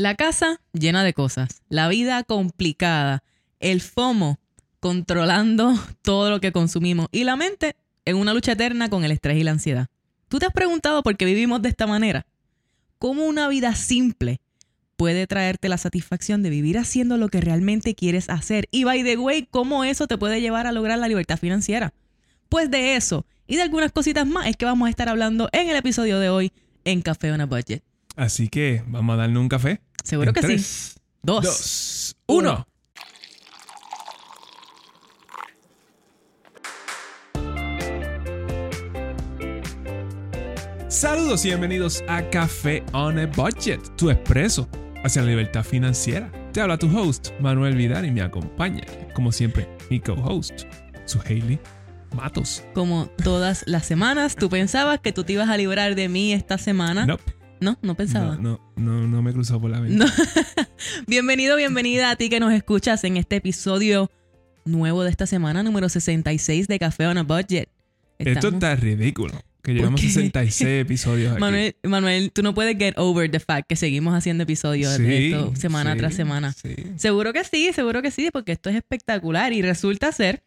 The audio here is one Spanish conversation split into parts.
La casa llena de cosas, la vida complicada, el FOMO controlando todo lo que consumimos y la mente en una lucha eterna con el estrés y la ansiedad. ¿Tú te has preguntado por qué vivimos de esta manera? ¿Cómo una vida simple puede traerte la satisfacción de vivir haciendo lo que realmente quieres hacer? Y by the way, ¿cómo eso te puede llevar a lograr la libertad financiera? Pues de eso y de algunas cositas más es que vamos a estar hablando en el episodio de hoy en Café on a Budget. Así que vamos a darle un café. Seguro En que sí. Dos, dos, uno. uno. Saludos y bienvenidos a Café on a Budget, tu expreso hacia la libertad financiera. Te habla tu host, Manuel Vidal, y me acompaña, como siempre, mi co-host, su Hailey Matos. Como todas las semanas, tú pensabas que tú te ibas a librar de mí esta semana. Nope. No, no pensaba. No, no, no, no me cruzó por la mente. No. Bienvenido, bienvenida a ti que nos escuchas en este episodio nuevo de esta semana, número 66 de Café on a Budget. Esto está ridículo. Que llevamos qué? 66 episodios aquí. Manuel, Manuel, tú no puedes get over the fact que seguimos haciendo episodios Sí, de esto semana sí, tras semana. sí. Seguro que sí, seguro que sí, porque esto es espectacular y resulta ser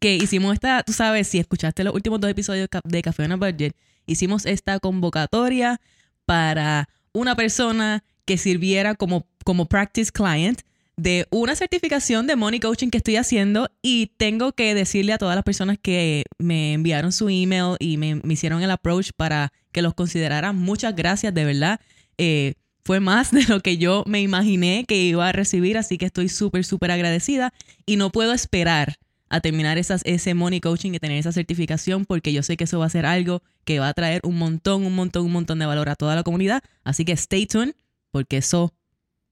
que hicimos esta, tú sabes, si escuchaste los últimos dos episodios de Café on a Budget, hicimos esta convocatoria para una persona que sirviera como, como practice client de una certificación de money coaching que estoy haciendo y tengo que decirle a todas las personas que me enviaron su email y me, hicieron el approach para que los consideraran. Muchas gracias, de verdad. Eh, fue más de lo que yo me imaginé que iba a recibir, así que estoy súper, súper agradecida y no puedo esperar a terminar esas, ese money coaching y tener esa certificación porque yo sé que eso va a ser algo que va a traer un montón, un montón, un montón de valor a toda la comunidad. Así que stay tuned porque eso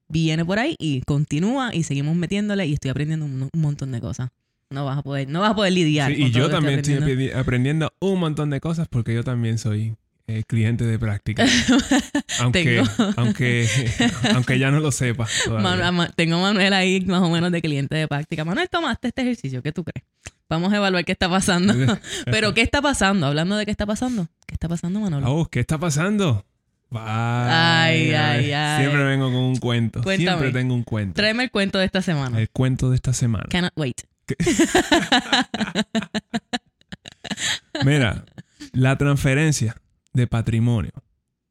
viene por ahí y continúa y seguimos metiéndole y estoy aprendiendo un, un montón de cosas. No vas a poder, no vas a poder lidiar. Sí, con y todo yo también estoy aprendiendo un montón de cosas porque yo también soy eh, cliente de práctica. aunque, aunque, aunque ya no lo sepa. Manu- tengo a Manuel ahí más o menos de cliente de práctica. Manuel, tomaste este ejercicio, ¿qué tú crees? Vamos a evaluar qué está pasando. Pero, ¿qué está pasando? Hablando de qué está pasando. ¿Qué está pasando, Manolo? Oh, ¿qué está pasando? Ay, ay, ay. Siempre vengo con un cuento. Cuéntame. Siempre tengo un cuento. Tráeme el cuento de esta semana. El cuento de esta semana. Cannot wait. Mira, la transferencia de patrimonio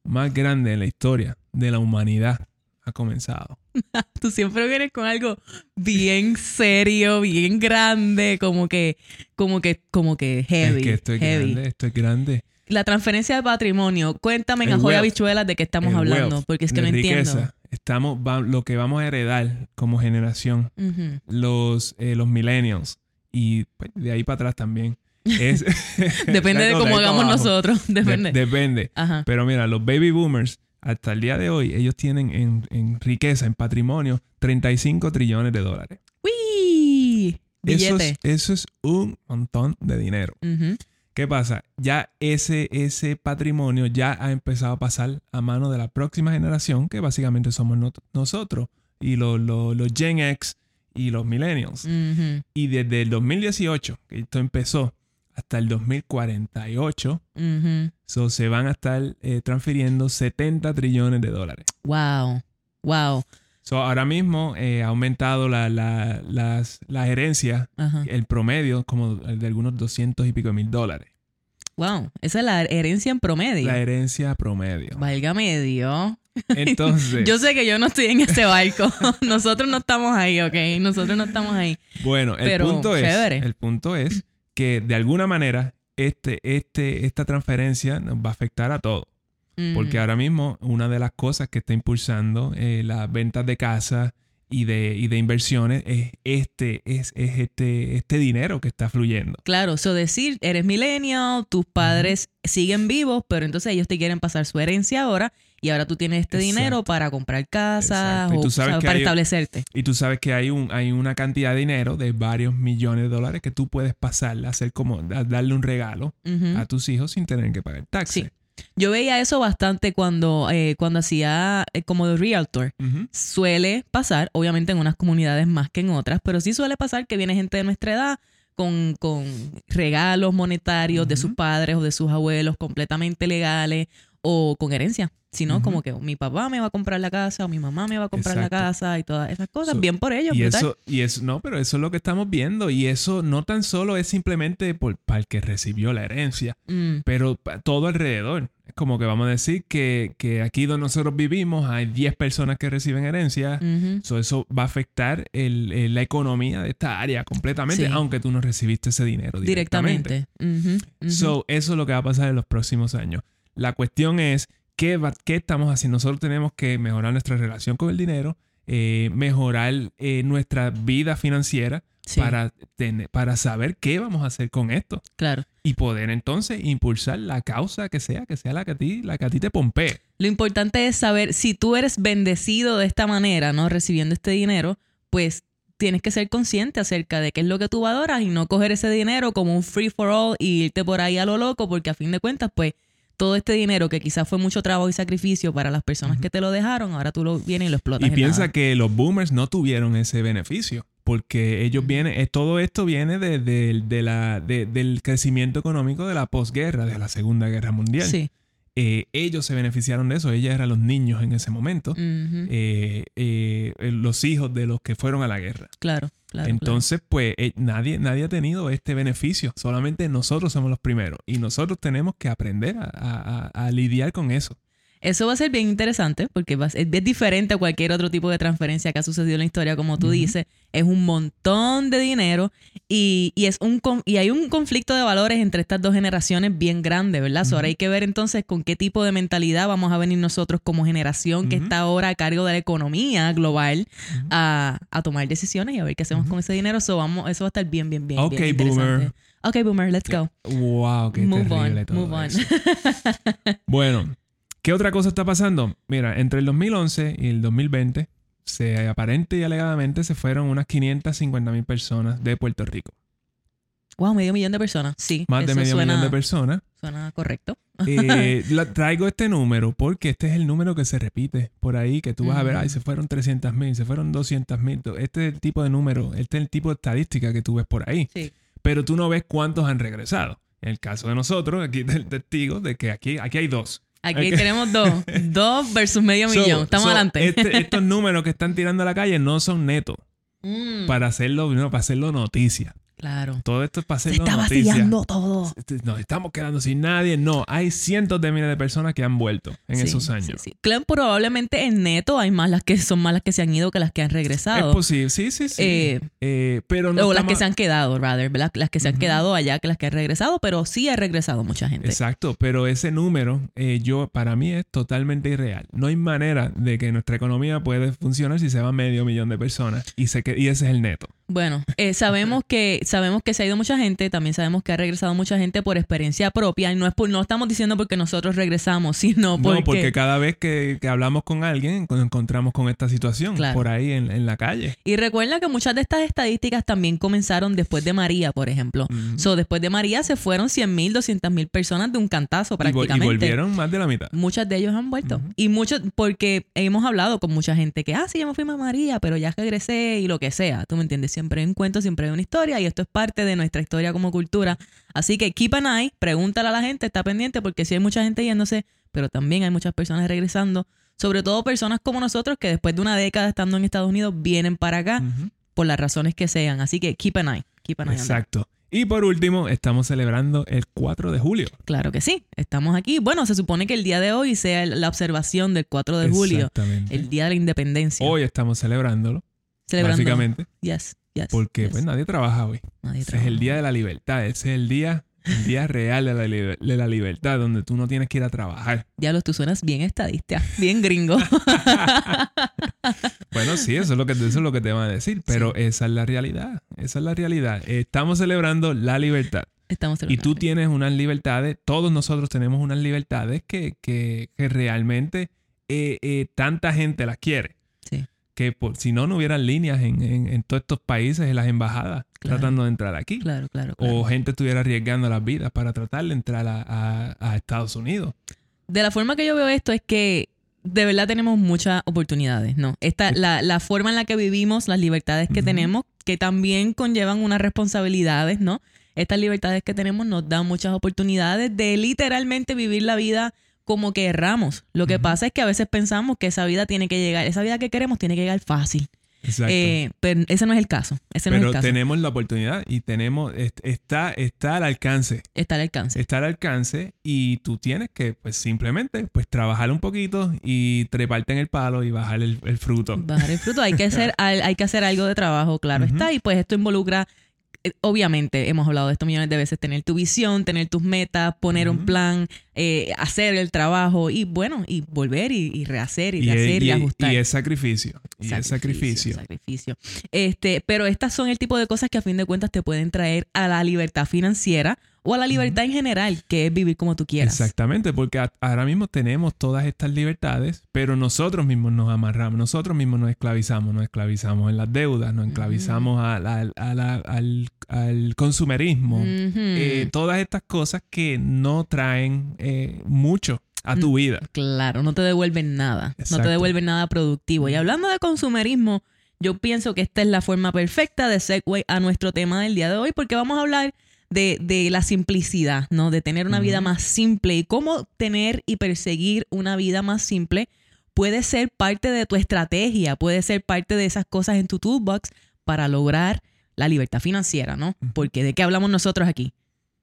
más grande en la historia de la humanidad ha comenzado. Tú siempre vienes con algo bien serio, bien grande, como que, como que, como que heavy. es que esto es heavy. grande, esto es grande. La transferencia de patrimonio. Cuéntame en El Ajoy wealth. Habichuelas de qué estamos hablando, porque es que no riqueza. entiendo. Estamos, va- lo que vamos a heredar como generación, los, eh, los millennials, y pues, de ahí para atrás también. Es, Depende de cómo hagamos abajo. nosotros. De- Depende. Ajá. Pero mira, los baby boomers, hasta el día de hoy, ellos tienen en, en riqueza, en patrimonio, 35 trillones de dólares. ¡Uy! Eso es, eso es un montón de dinero. ¿Qué pasa? Ya ese, ese patrimonio ya ha empezado a pasar a mano de la próxima generación, que básicamente somos nosotros, y los, los, los Gen X y los Millennials. Y desde el 2018, que esto empezó, hasta el 2048, Ujú. so, se van a estar eh, transfiriendo 70 trillones de dólares. Wow. Wow. So, ahora mismo eh, ha aumentado la, la, las, herencias, Ajá. el promedio, como de algunos 200 y pico mil dólares. Wow. Esa es la herencia en promedio. La herencia promedio. Válgame Dios. Entonces, Yo sé que yo no estoy en ese barco. Nosotros no estamos ahí, ¿ok? Nosotros no estamos ahí. bueno, el pero punto es, chévere. el punto es que de alguna manera este, este, esta transferencia nos va a afectar a todos. Porque ahora mismo una de las cosas que está impulsando eh, las ventas de casa y de, y de inversiones es este, es, es este, este dinero que está fluyendo. Claro, eso decir, eres millennial, tus padres siguen vivos, pero entonces ellos te quieren pasar su herencia ahora y ahora tú tienes este Exacto. dinero para comprar casas o para hay- establecerte. Y tú sabes que hay, un, hay una cantidad de dinero de varios millones de dólares que tú puedes pasarle, hacer como a darle un regalo a tus hijos sin tener que pagar taxes. Sí. Yo veía eso bastante cuando, eh, cuando hacía eh, como de realtor. Suele pasar, obviamente en unas comunidades más que en otras, pero sí suele pasar que viene gente de nuestra edad con, con regalos monetarios de sus padres o de sus abuelos completamente legales o con herencia, sino como que mi papá me va a comprar la casa o mi mamá me va a comprar Exacto. la casa y todas esas cosas. So- Bien por ellos, Y brutal. eso, y eso, no, pero eso es lo que estamos viendo. Y eso no tan solo es simplemente por, para el que recibió la herencia, Mm, pero todo alrededor. Es como que vamos a decir que, que aquí donde nosotros vivimos hay 10 personas que reciben herencia. ujú. So, eso va a afectar el- el- la economía de esta área completamente, Sí. aunque tú no recibiste ese dinero directamente. So, eso es lo que va a pasar en los próximos años. La cuestión es, ¿qué, qué estamos haciendo? Nosotros tenemos que mejorar nuestra relación con el dinero, eh, mejorar eh, nuestra vida financiera Sí, para, tener- para saber qué vamos a hacer con esto claro. y poder entonces impulsar la causa que sea, que sea la que a ti, la que a ti te pompee. Lo importante es saber si tú eres bendecido de esta manera, ¿no? Recibiendo este dinero, pues tienes que ser consciente acerca de qué es lo que tú valoras y no coger ese dinero como un free for all y irte por ahí a lo loco, porque a fin de cuentas, pues todo este dinero que quizás fue mucho trabajo y sacrificio para las personas que te lo dejaron, ahora tú lo vienes y lo explotas. Y en piensa nada. que los boomers no tuvieron ese beneficio, porque ellos vienen, eh, todo esto viene de, de- de la, de- del crecimiento económico de la posguerra, de la Segunda Guerra Mundial. Sí. Eh, ellos se beneficiaron de eso, ellos eran los niños en ese momento, eh, eh, los hijos de los que fueron a la guerra. Claro, Entonces, pues eh, nadie, nadie ha tenido este beneficio, solamente nosotros somos los primeros y nosotros tenemos que aprender a- a lidiar con eso. Eso va a ser bien interesante porque va a ser- es diferente a cualquier otro tipo de transferencia que ha sucedido en la historia, como tú dices. Es un montón de dinero y, y es un y hay un conflicto de valores entre estas dos generaciones bien grande, ¿verdad? So, ahora hay que ver entonces con qué tipo de mentalidad vamos a venir nosotros como generación que está ahora a cargo de la economía global a, a tomar decisiones y a ver qué hacemos con ese dinero. So, vamos, eso va a estar bien, bien, bien. Ok, bien interesante. boomer. Ok, boomer, let's go. Wow, qué Move terrible on, todo move on. eso. Bueno, ¿qué otra cosa está pasando? Mira, entre el 2011 y el 2020, se aparente y alegadamente se fueron unas 550 mil personas de Puerto Rico. Wow, medio millón de personas. Sí. Más de medio suena, millón de personas. Suena correcto. Eh, la- traigo este número porque este es el número que se repite por ahí, que tú vas a ver, Ujú. ay, se fueron 300 mil, se fueron 200 mil. Este es el tipo de número, este es el tipo de estadística que tú ves por ahí. Sí. Pero tú no ves cuántos han regresado. En el caso de nosotros, aquí del testigo de que aquí, aquí hay dos. Aquí tenemos dos. dos versus medio So- millón. Estamos so, adelante. este- estos números que están tirando a la calle no son netos Mm, para hacerlo, no, para hacerlo noticia. Claro. Todo esto es para Se hacerlo está noticia. vacillando todo. Nos estamos quedando sin nadie. No, hay cientos de miles de personas que han vuelto en Sí, esos sí, años. sí. Claro, probablemente en neto hay más las que son más las que se han ido que las que han Es regresado. posible, sí, sí, sí. Eh, Eh, pero no o las que se han quedado, rather, ¿verdad? Las que se han quedado allá que las que han regresado, pero sí ha regresado mucha gente. Exacto, pero ese número, eh, yo para mí es totalmente irreal. No hay manera de que nuestra economía puede funcionar si se va medio millón de personas y, se y ese es el neto. Bueno, eh, sabemos que sabemos que se ha ido mucha gente, también sabemos que ha regresado mucha gente por experiencia propia y no es por, no estamos diciendo porque nosotros regresamos, sino porque, No, porque cada vez que, que hablamos con alguien nos encontramos con esta situación Claro. por ahí en, en la calle. y recuerda que muchas de estas estadísticas también comenzaron después de María, por ejemplo. Ujú. So, después de María se fueron 100 mil, 200 mil personas de un cantazo Y, vol- y prácticamente. volvieron más de la mitad. Muchas de ellos han vuelto. Y muchos, porque hemos hablado con mucha gente que, ah, sí, yo me fui a María, pero ya regresé y lo que sea. Tú me entiendes, siempre hay un cuento, siempre hay una historia y esto es parte de nuestra historia como cultura. Así que keep an eye, pregúntale a la gente, está pendiente porque sí hay mucha gente yéndose, pero también hay muchas personas regresando. Sobre todo personas como nosotros que después de una década estando en Estados Unidos vienen para acá por las razones que sean. Así que keep an eye, keep an eye. Exacto. Y por último, estamos celebrando el 4 de julio. Claro que sí, estamos aquí. Bueno, se supone que el día de hoy sea la observación del 4 de julio, Exactamente. el día de la independencia. Hoy estamos celebrándolo, celebrando. básicamente, Yes, yes. porque yes. pues nadie trabaja hoy. Nadie Ese es el día de la libertad, ese es el día, el día real de la, de la libertad, donde tú no tienes que ir a trabajar. Diablos, tú suenas bien estadista, bien gringo. Bueno, sí, eso es lo que, eso es lo que te van a decir, pero esa es la realidad, esa es la realidad. Estamos celebrando la libertad. Estamos Y tú tienes unas libertades, todos nosotros tenemos unas libertades que, que, que realmente eh, eh, tanta gente las quiere. Sí. Que por, si no, no hubieran líneas en, en- en todos estos países, en las embajadas, Claro. tratando de entrar aquí. Claro, claro, claro. O gente estuviera arriesgando las vidas para tratar de entrar a, a- a Estados Unidos. De la forma que yo veo esto es que de verdad tenemos muchas oportunidades, ¿no? Esta, la, la forma en la que vivimos, las libertades que tenemos, que también conllevan unas responsabilidades, ¿no? Estas libertades que tenemos nos dan muchas oportunidades de literalmente vivir la vida como querramos. Lo que pasa es que a veces pensamos que esa vida tiene que llegar, esa vida que queremos tiene que llegar fácil. Exacto. Eh, pero ese no es el caso. Ese no es el caso. tenemos la oportunidad y tenemos, est- está, está al alcance. Está al alcance. Está al alcance y tú tienes que, pues simplemente, pues trabajar un poquito y treparte en el palo y bajar el, el fruto. Bajar el fruto. Hay que hacer, hay hay que hacer algo de trabajo, claro está. Y pues esto involucra, obviamente, hemos hablado de esto millones de veces, tener tu visión, tener tus metas, poner un plan, eh, hacer el trabajo y bueno, y volver y, y rehacer y, Y, rehacer y, y- ajustar. y es sacrificio. Y es sacrificio. sacrificio. Este, pero estas son el tipo de cosas que a fin de cuentas te pueden traer a la libertad financiera o a la libertad en general, que es vivir como tú quieras. Exactamente, porque ahora mismo tenemos todas estas libertades, pero nosotros mismos nos amarramos, nosotros mismos nos esclavizamos, nos esclavizamos en las deudas, nos esclavizamos a la- al- al consumerismo, eh, todas estas cosas que no traen eh, mucho a tu vida. Claro, no te devuelven nada. No te devuelven nada productivo. Y hablando de consumerismo, yo pienso que esta es la forma perfecta de segue a nuestro tema del día de hoy, porque vamos a hablar de, de la simplicidad, ¿no? De tener una vida más simple y cómo tener y perseguir una vida más simple puede ser parte de tu estrategia, puede ser parte de esas cosas en tu toolbox para lograr la libertad financiera, ¿no? Porque ¿de qué hablamos nosotros aquí?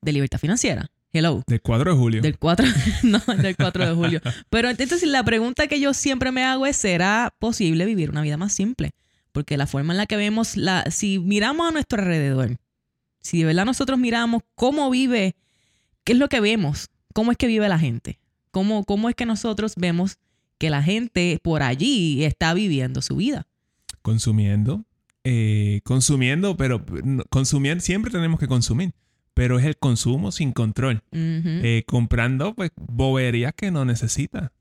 De libertad financiera. Hello. Del 4 de julio. Del 4, no, del 4 de julio. Pero entonces la pregunta que yo siempre me hago es, ¿será posible vivir una vida más simple? Porque la forma en la que vemos, la, si miramos a nuestro alrededor, si de verdad nosotros miramos cómo vive, qué es lo que vemos, cómo es que vive la gente, cómo, cómo es que nosotros vemos que la gente por allí está viviendo su vida. Consumiendo. eh, consumiendo, pero consumir, siempre tenemos que consumir. Pero es el consumo sin control. Eh, comprando pues boberías que no necesita.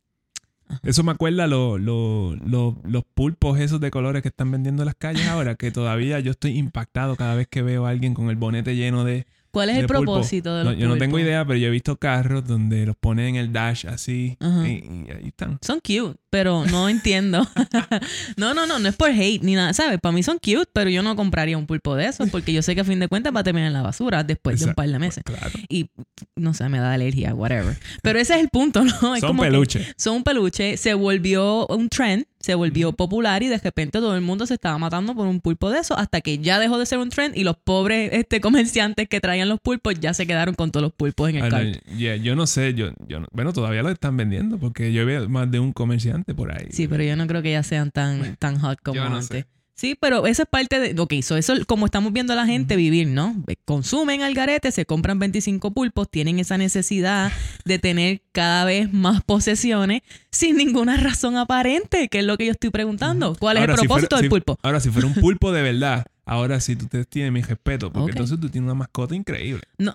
Eso me acuerda lo- lo- lo- los pulpos esos de colores que están vendiendo en las calles ahora, que todavía yo estoy impactado cada vez que veo a alguien con el bonete lleno de... ¿Cuál es el pulpo. propósito de No, los yo no tengo idea, pero yo he visto carros donde los ponen en el dash así y, y ahí están. Son cute, pero no entiendo. no, no, no, no es por hate ni nada, ¿sabes? Para mí son cute, pero yo no compraría un pulpo de esos porque yo sé que a fin de cuentas va a terminar en la basura después de un par de meses. Claro. Y no sé, me da alergia, whatever. Pero ese es el punto, ¿no? Es Son peluches. son un peluche, se volvió un trend, se volvió popular y de repente todo el mundo se estaba matando por un pulpo de eso hasta que ya dejó de ser un trend y los pobres este, comerciantes que traían los pulpos ya se quedaron con todos los pulpos en el Ah, cart. yeah, yo no sé, yo, yo no- bueno, todavía lo están vendiendo porque yo veo más de un comerciante por ahí. Sí, pero yo no creo que ya sean tan, tan hot como Yo no antes. sé. Sí, pero eso es parte de. Ok, so eso como estamos viendo a la gente vivir, ¿no? Consumen al garete, se compran 25 pulpos, tienen esa necesidad de tener cada vez más posesiones sin ninguna razón aparente, que es lo que yo estoy preguntando. ¿Cuál es el si propósito fuera- del si- pulpo? Ahora, si fuera un pulpo de verdad, ahora sí tú te tienes mi respeto, porque entonces tú tienes una mascota increíble. No,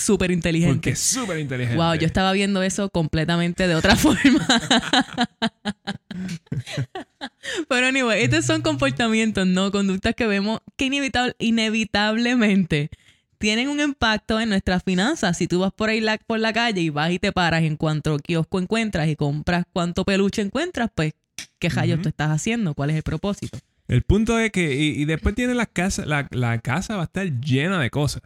súper Porque inteligente. es súper inteligente. Wow, yo estaba viendo eso completamente de otra forma. Pero anyway, estos son comportamientos, ¿no? Conductas que vemos que inevitable- inevitablemente tienen un impacto en nuestras finanzas. Si tú vas por ahí la- por la calle y vas y te paras en cuanto kiosco encuentras y compras cuánto peluche encuentras, pues, ¿qué rayos Ujú. tú estás haciendo? ¿Cuál es el propósito? El punto es que, y, y después tiene las casas, la, la casa va a estar llena de cosas.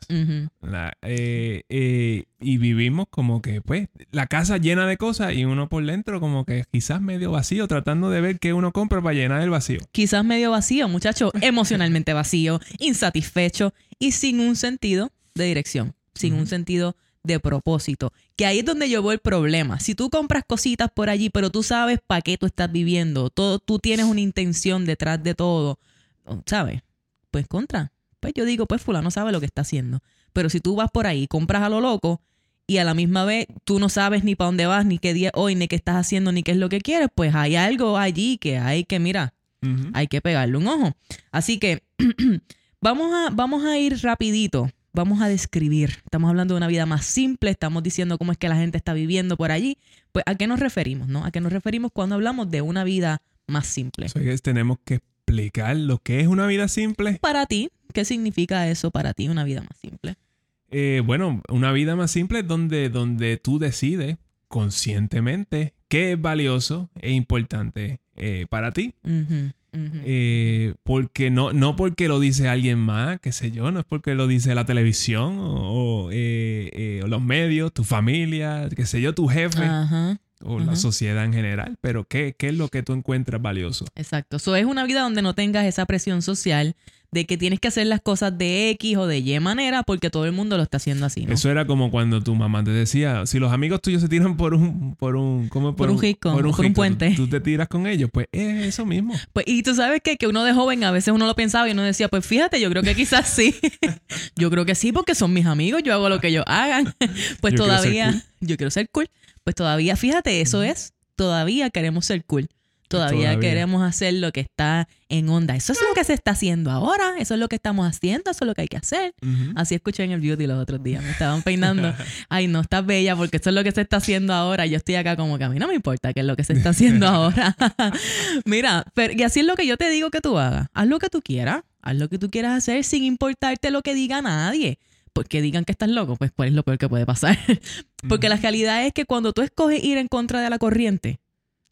La- eh, eh, y vivimos como que, pues, la casa llena de cosas y uno por dentro como que quizás medio vacío, tratando de ver qué uno compra para llenar el vacío. quizás medio vacío, muchacho, emocionalmente vacío, insatisfecho y sin un sentido de dirección, sin un Ujú. sentido de propósito. Que ahí es donde yo veo el problema. Si tú compras cositas por allí, pero tú sabes para qué tú estás viviendo, todo, tú tienes una intención detrás de todo, ¿sabes? Pues contra. Pues yo digo, pues fulano sabe lo que está haciendo. Pero si tú vas por ahí, compras a lo loco y a la misma vez tú no sabes ni para dónde vas, ni qué día hoy, ni qué estás haciendo, ni qué es lo que quieres, pues hay algo allí que hay que, mira, hay que pegarle un ojo. Así que vamos, a, vamos a ir rapidito. Vamos a describir. Estamos hablando de una vida más simple. Estamos diciendo cómo es que la gente está viviendo por allí. Pues, ¿a qué nos referimos, no? ¿A qué nos referimos cuando hablamos de una vida más simple? So, que tenemos que explicar lo que es una vida simple. Para ti, ¿qué significa eso para ti, una vida más simple? Eh, bueno, una vida más simple es donde, donde tú decides conscientemente qué es valioso e importante eh, para ti. Eh, porque no, no porque lo dice alguien más, qué sé yo, no es porque lo dice la televisión o, o, eh, eh, o los medios, tu familia, qué sé yo, tu jefe. O la sociedad en general. Pero ¿qué, ¿qué es lo que tú encuentras valioso? Exacto. Eso es una vida donde no tengas esa presión social de que tienes que hacer las cosas de X o de Y manera porque todo el mundo lo está haciendo así, ¿no? Eso era como cuando tu mamá te decía, si los amigos tuyos se tiran por un, por un, ¿cómo? Por un jico, por un puente. Tú, tú te tiras con ellos, pues es eso mismo. Pues, y tú sabes qué? que uno de joven a veces uno lo pensaba y uno decía, pues fíjate, yo creo que quizás sí. yo creo que sí porque son mis amigos, yo hago lo que ellos hagan. Pues Yo quiero ser todavía, cool. yo quiero ser cool. Pues todavía, fíjate, eso es, todavía queremos ser cool. Todavía, Todavía. queremos hacer lo que está en onda. Eso es lo que se está haciendo ahora. Eso es lo que estamos haciendo. Eso es lo que hay que hacer. Así escuché en el beauty los otros días. Me estaban peinando. Ay, no, estás bella porque esto es lo que se está haciendo ahora. Yo estoy acá como que a mí no me importa qué es lo que se está haciendo ahora. Mira, pero, y así es lo que yo te digo que tú hagas. Haz lo que tú quieras. Haz lo que tú quieras hacer sin importarte lo que diga nadie. Porque digan que estás loco, pues cuál es lo peor que puede pasar. Porque la realidad es que cuando tú escoges ir en contra de la corriente,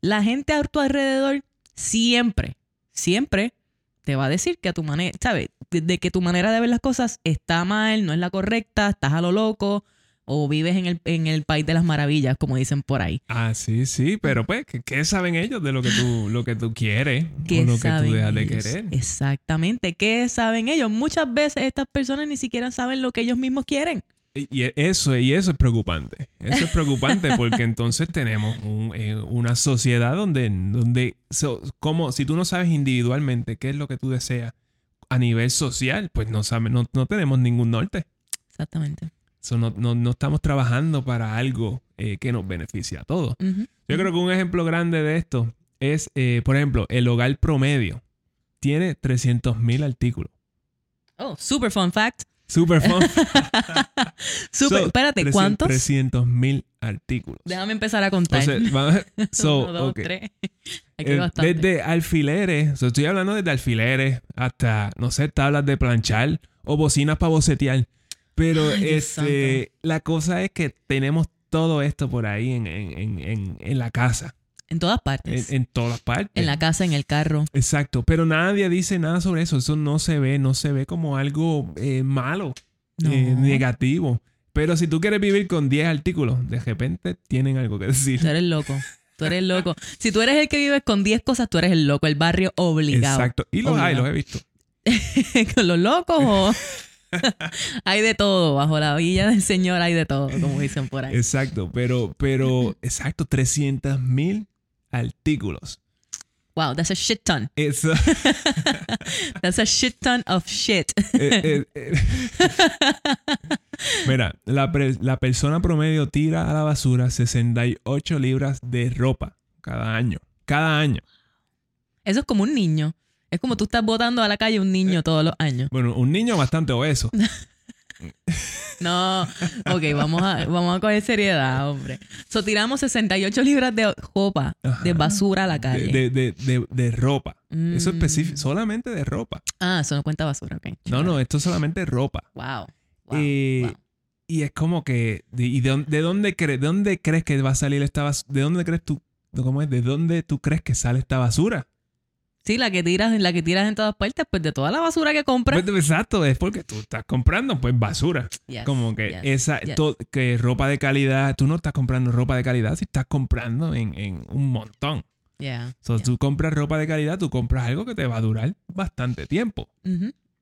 la gente a tu alrededor siempre, siempre te va a decir que a tu manera, ¿sabes? De, de que tu manera de ver las cosas está mal, no es la correcta, estás a lo loco o vives en el, en el país de las maravillas, como dicen por ahí. Ah, sí, sí, pero pues, ¿qué, qué saben ellos de lo que tú, lo que tú quieres ¿Qué o lo que tú dejas de querer? Exactamente. ¿Qué saben ellos? Muchas veces estas personas ni siquiera saben lo que ellos mismos quieren. Y eso, y eso es preocupante. Eso es preocupante porque entonces tenemos un, eh, una sociedad donde, donde so- como si tú no sabes individualmente qué es lo que tú deseas a nivel social, pues no, sabe- no, no tenemos ningún norte. Exactamente. So, no, no- no estamos trabajando para algo eh, que nos beneficie a todos. Yo creo que un ejemplo grande de esto es, eh, por ejemplo, el hogar tiene 300 mil artículos. Oh, super fun fact. Super fun. Super, So, espérate, 300 ¿cuántos? 300 mil artículos. Déjame empezar a contar. Entonces, vamos- so, Uno, dos, tres. Aquí Eh, desde alfileres, estoy hablando desde alfileres hasta, no sé, tablas de planchar o bocinas para bocetear. Pero Ay, este, la cosa es que tenemos todo esto por ahí en, en- en- en- en la casa, En todas en, partes. En, en todas partes. la casa, en el carro. Exacto, pero nadie dice nada sobre eso. Eso no se ve, no se ve como algo eh, malo, No. eh, negativo. Pero si tú quieres vivir con 10 artículos, de repente tienen algo que decir. Tú eres loco. Tú eres loco. Si tú eres el que vives con 10 cosas, tú eres el loco, el barrio obligado. Exacto. Y los hay, los he visto. ¿Con los locos o...? hay de todo. Bajo la villa del Señor hay de todo, como dicen por ahí. Exacto, pero, pero, exacto, 300 mil artículos. Wow, that's a shit ton. That's a shit ton of shit. eh, eh, eh. Mira, la, la persona promedio tira a la basura 68 libras de ropa cada año. Cada año. Eso es como un niño. Es como tú estás botando a la calle un niño todos los años. Bueno, un niño bastante obeso. No, ok, vamos a, vamos a coger seriedad, hombre. So, tiramos 68 libras de ropa, de basura a la calle. de, de, de- de ropa. Eso Mm. específico, solamente de ropa. Ah, eso no cuenta basura, ok. No, no, esto es solamente ropa. Wow. wow, Eh, wow. Y es como que, de- ¿y de, dónde- de dónde crees, de dónde crees que va a salir esta basura? ¿De dónde crees tú, cómo es? ¿De dónde tú crees que sale esta basura? Sí, la que tiras, la que tiras en todas partes, pues de toda la basura que compras. Pues, exacto, es porque tú estás comprando pues basura. Yes, Como que yes, esa, yes. to- que ropa de calidad, tú no estás comprando ropa de calidad, si estás comprando en, en un montón. Yeah, So, yeah. tú compras ropa de calidad, tú compras algo que te va a durar bastante tiempo.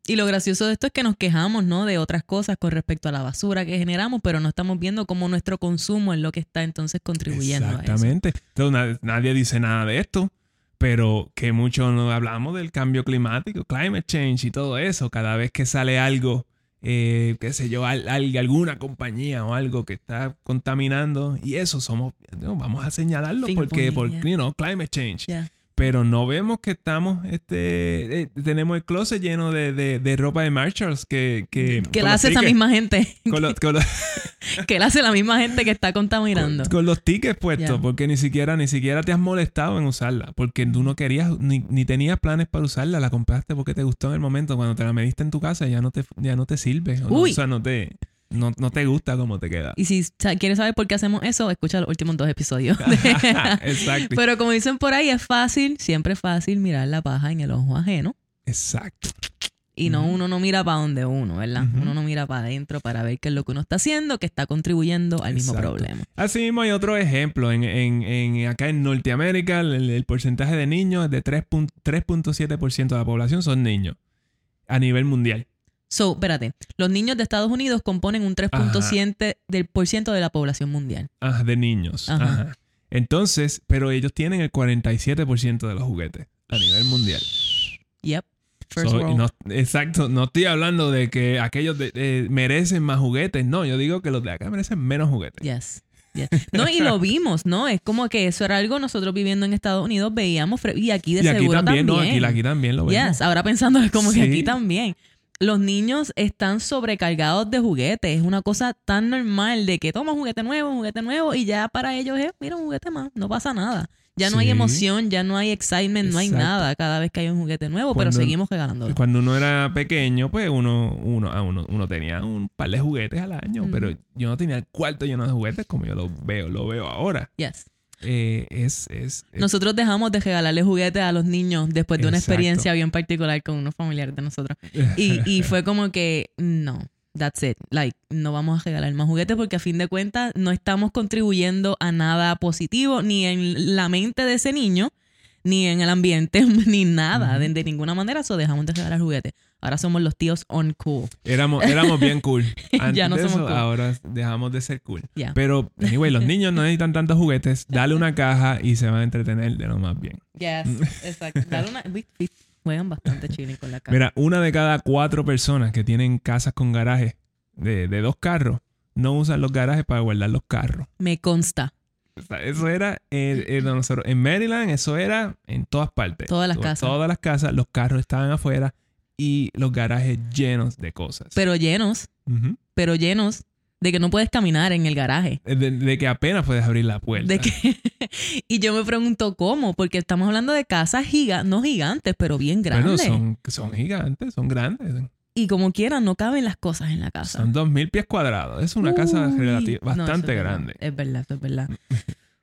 Y lo gracioso de esto es que nos quejamos, ¿no? De otras cosas con respecto a la basura que generamos, pero no estamos viendo cómo nuestro consumo es lo que está entonces contribuyendo a eso. Exactamente. Entonces, na- nadie dice nada de esto, pero que mucho no hablamos del cambio climático, climate change y todo eso. Cada vez que sale algo, eh, qué sé yo, al- al- alguna compañía o algo que está contaminando, y eso somos, no, vamos a señalarlo porque, por, you know, climate change. Yeah. Pero no vemos que estamos, este, eh, tenemos el closet lleno de, de- de ropa de Marshalls que... Que, Que la hace esa misma gente. Con los, con los- que la hace la misma gente que está contaminando. con, con los tickets puestos, porque ni siquiera, ni siquiera te has molestado en usarla, porque tú no querías, ni, ni tenías planes para usarla, la compraste porque te gustó en el momento, cuando te la mediste en tu casa ya no te, ya no te sirve, no, Uy. o sea, no te... no, no te gusta cómo te queda. Y si quieres saber por qué hacemos eso, escucha los últimos dos episodios. Exacto. Pero como dicen por ahí, es fácil, siempre es fácil mirar la paja en el ojo ajeno. Exacto. Y no, uno no mira para donde uno, ¿verdad? Uno no mira para adentro para ver qué es lo que uno está haciendo, que está contribuyendo al mismo Exacto. problema. Así mismo hay otro ejemplo. En, en- en- acá en Norteamérica, el, el porcentaje de niños es de 3 pun- 3.7% de la población son niños. A nivel mundial. So, espérate, los niños de Estados Unidos componen un 3.7% del por ciento de la población mundial. Ajá, de niños. Ajá. Ajá. Entonces, pero ellos tienen el 47% de los juguetes a nivel mundial. Yep. First So, world. no- exacto, no estoy hablando de que aquellos de- eh, merecen más juguetes, no, yo digo que los de acá merecen menos juguetes. Yes. yes. No, y lo vimos, ¿no? Es como que eso era algo nosotros viviendo en Estados Unidos veíamos y aquí de y aquí seguro también, también. no, aquí, aquí también lo vemos. Yes, ahora pensando es como que aquí también. Los niños están sobrecargados de juguetes. Es una cosa tan normal de que toma un juguete nuevo, un juguete nuevo y ya para ellos es, mira, un juguete más, no pasa nada. Ya no hay emoción, ya no hay excitement, no hay nada cada vez que hay un juguete nuevo, Cuando- pero seguimos regalándolo. Cuando uno era pequeño, pues uno, uno, ah, uno, uno tenía un par de juguetes al año, pero yo no tenía el cuarto lleno de juguetes como yo lo veo, lo veo ahora. Yes. Eh, es, es, es- Nosotros dejamos de regalarle juguetes a los niños después de una Exacto. experiencia bien particular con unos familiares de nosotros. Y, y fue como que, no, that's it. Like, no vamos a regalar más juguetes porque a fin de cuentas no estamos contribuyendo a nada positivo, ni en la mente de ese niño, ni en el ambiente, ni nada, de ninguna manera. So dejamos de regalar juguetes. Ahora somos los tíos on cool. éramos, éramos bien cool. Antes Ya no de somos eso, cool. ahora dejamos de ser cool. Ya. Pero, anyway, los niños no necesitan tantos juguetes. Dale una caja y se van a entretener de lo más bien. Yes, exacto. Dale una- juegan bastante chilling con la cara. Mira, una de cada cuatro personas que tienen casas con garajes de, de dos carros no usan los garajes para guardar los carros. Me consta. Eso era eh, eh, nosotros. En Maryland, eso era en todas partes. Todas las casas. Todas las casas, los carros estaban afuera y los garajes llenos de cosas. Pero llenos, Ujú. pero llenos de que no puedes caminar en el garaje. Eh, de, de que apenas puedes abrir la puerta. De que y yo me pregunto cómo, porque estamos hablando de casas gigantes, no gigantes, pero bien Bueno, grandes. son, son gigantes, son grandes. Y como quieran, no caben las cosas en la casa. Son dos mil pies cuadrados. Es una casa No, bastante verdad. grande. Es verdad, es verdad.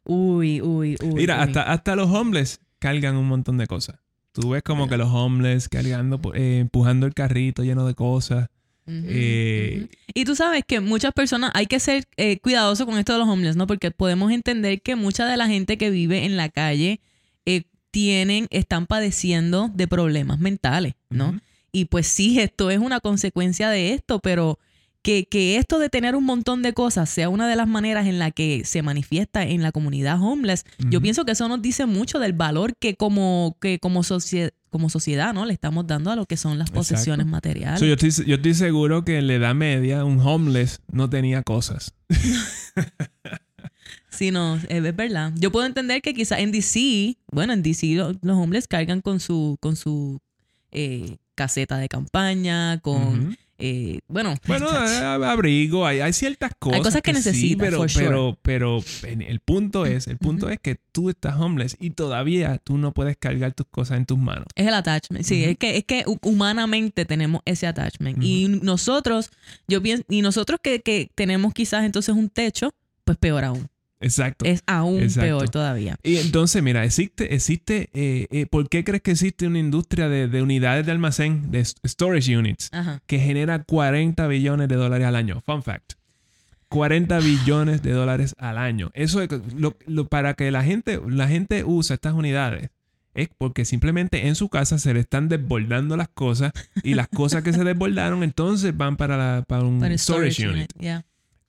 Uy, uy, uy. Mira, uy. hasta, hasta los homeless cargan un montón de cosas. Tú ves como que los homeless cargando, eh, empujando el carrito lleno de cosas. Eh. Y tú sabes que muchas personas, hay que ser eh, cuidadoso con esto de los homeless, ¿no? Porque podemos entender que mucha de la gente que vive en la calle eh, tienen, están padeciendo de problemas mentales, ¿no? Y pues sí, esto es una consecuencia de esto, pero que, que esto de tener un montón de cosas sea una de las maneras en la que se manifiesta en la comunidad homeless, yo pienso que eso nos dice mucho del valor que como, que como, socie- como sociedad ¿no? le estamos dando a lo que son las Exacto. posesiones materiales. So, yo, estoy, yo estoy seguro que en la edad media un homeless no tenía cosas. Sí, no, es, verdad. Yo puedo entender que quizás en DC, bueno, en DC lo- los hombres cargan con su, con su eh, caseta de campaña, con. Eh, bueno, Bueno, eh, abrigo, hay, hay ciertas cosas. cosas que necesitas, pero, sure. pero, pero el punto es, el punto es que tú estás homeless y todavía tú no puedes cargar tus cosas en tus manos. es el attachment. Sí, es que, es que hu- humanamente tenemos ese attachment. Y nosotros, yo pienso, y nosotros que, que tenemos quizás entonces un techo, pues peor aún. Exacto. Es aún Exacto. peor todavía. Y entonces, mira, existe, existe, eh, eh, ¿por qué crees que existe una industria de, de unidades de almacén, de storage units, Ajá. que genera 40 billones de dólares al año? Fun fact. 40 billones de dólares al año. Eso es lo, lo- para que la gente, la gente use estas unidades. Es porque simplemente en su casa se le están desbordando las cosas y las cosas que se desbordaron entonces van para, la- para un Para storage, unit. yeah.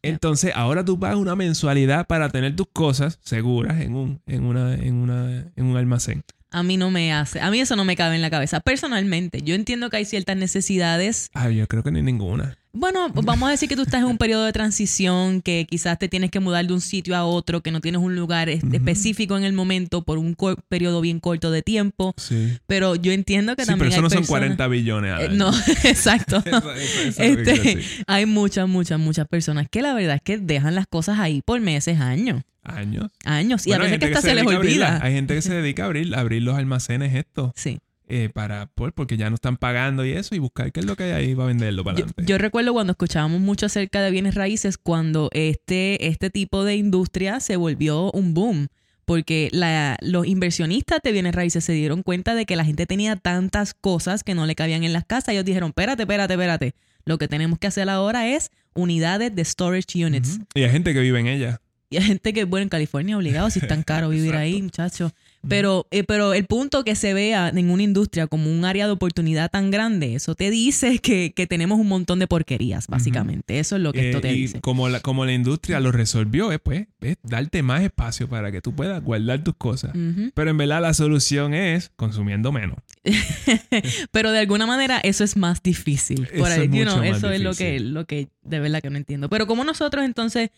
Entonces, ahora tú pagas una mensualidad para tener tus cosas seguras en un, en una, en una, en un almacén. A mí no me hace, a mí eso no me cabe en la cabeza. Personalmente, yo entiendo que hay ciertas necesidades Ah, yo creo que ni ninguna. Bueno, vamos a decir que tú estás en un periodo de transición, que quizás te tienes que mudar de un sitio a otro, que no tienes un lugar específico en el momento por un periodo bien corto de tiempo. Sí. Pero yo entiendo que Sí, también pero eso hay no son personas- 40 billones. al Eh, año. no, exacto. Eso- eso- eso Este, hay muchas, muchas, muchas personas que la verdad es que dejan las cosas ahí por meses, años. Años. Años. Y Bueno, a veces que hasta se les olvida. hay gente que se dedica a abrir, a abrir los almacenes estos. Sí. Eh, para, pues, porque ya no están pagando y eso, y buscar qué es lo que hay ahí para venderlo para Yo, adelante. yo recuerdo cuando escuchábamos mucho acerca de bienes raíces, cuando este, este tipo de industria se volvió un boom, porque la- los inversionistas de bienes raíces se dieron cuenta de que la gente tenía tantas cosas que no le cabían en las casas. Ellos dijeron, espérate, espérate, espérate. Lo que tenemos que hacer ahora es unidades de storage units. Y hay gente que vive en ella. Y hay gente que, bueno, en California obligado, si es tan caro vivir ahí, muchachos. Pero, eh, pero el punto que se vea en una industria como un área de oportunidad tan grande, eso te dice que, que tenemos un montón de porquerías, básicamente. Eso es lo que esto Eh, te y dice. como la, como la industria lo resolvió, es pues, es darte más espacio para que tú puedas guardar tus cosas. Pero en verdad la solución es consumiendo menos. Pero de alguna manera eso es más difícil. Por Eso ahí, es you mucho know, más eso es lo que, lo que de verdad que no entiendo. Pero como nosotros entonces,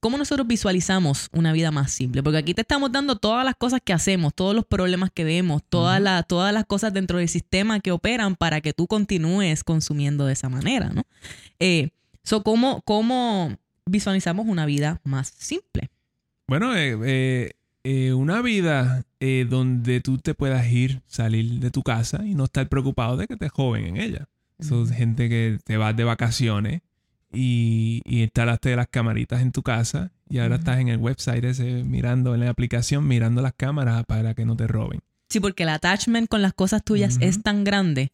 ¿cómo nosotros visualizamos una vida más simple? Porque aquí te estamos dando todas las cosas que hacemos, todos los problemas que vemos, todas, las, todas las cosas dentro del sistema que operan para que tú continúes consumiendo de esa manera, ¿no? Eh, so, ¿cómo, ¿Cómo visualizamos una vida más simple? Bueno, eh, eh, eh, una vida donde tú te puedas ir, salir de tu casa y no estar preocupado de que te joven en ella. Son Ujú. gente que te vas de vacaciones y, y instalaste las camaritas en tu casa y ahora estás en el website ese mirando en la aplicación, mirando las cámaras para que no te roben. Sí, porque el attachment con las cosas tuyas es tan grande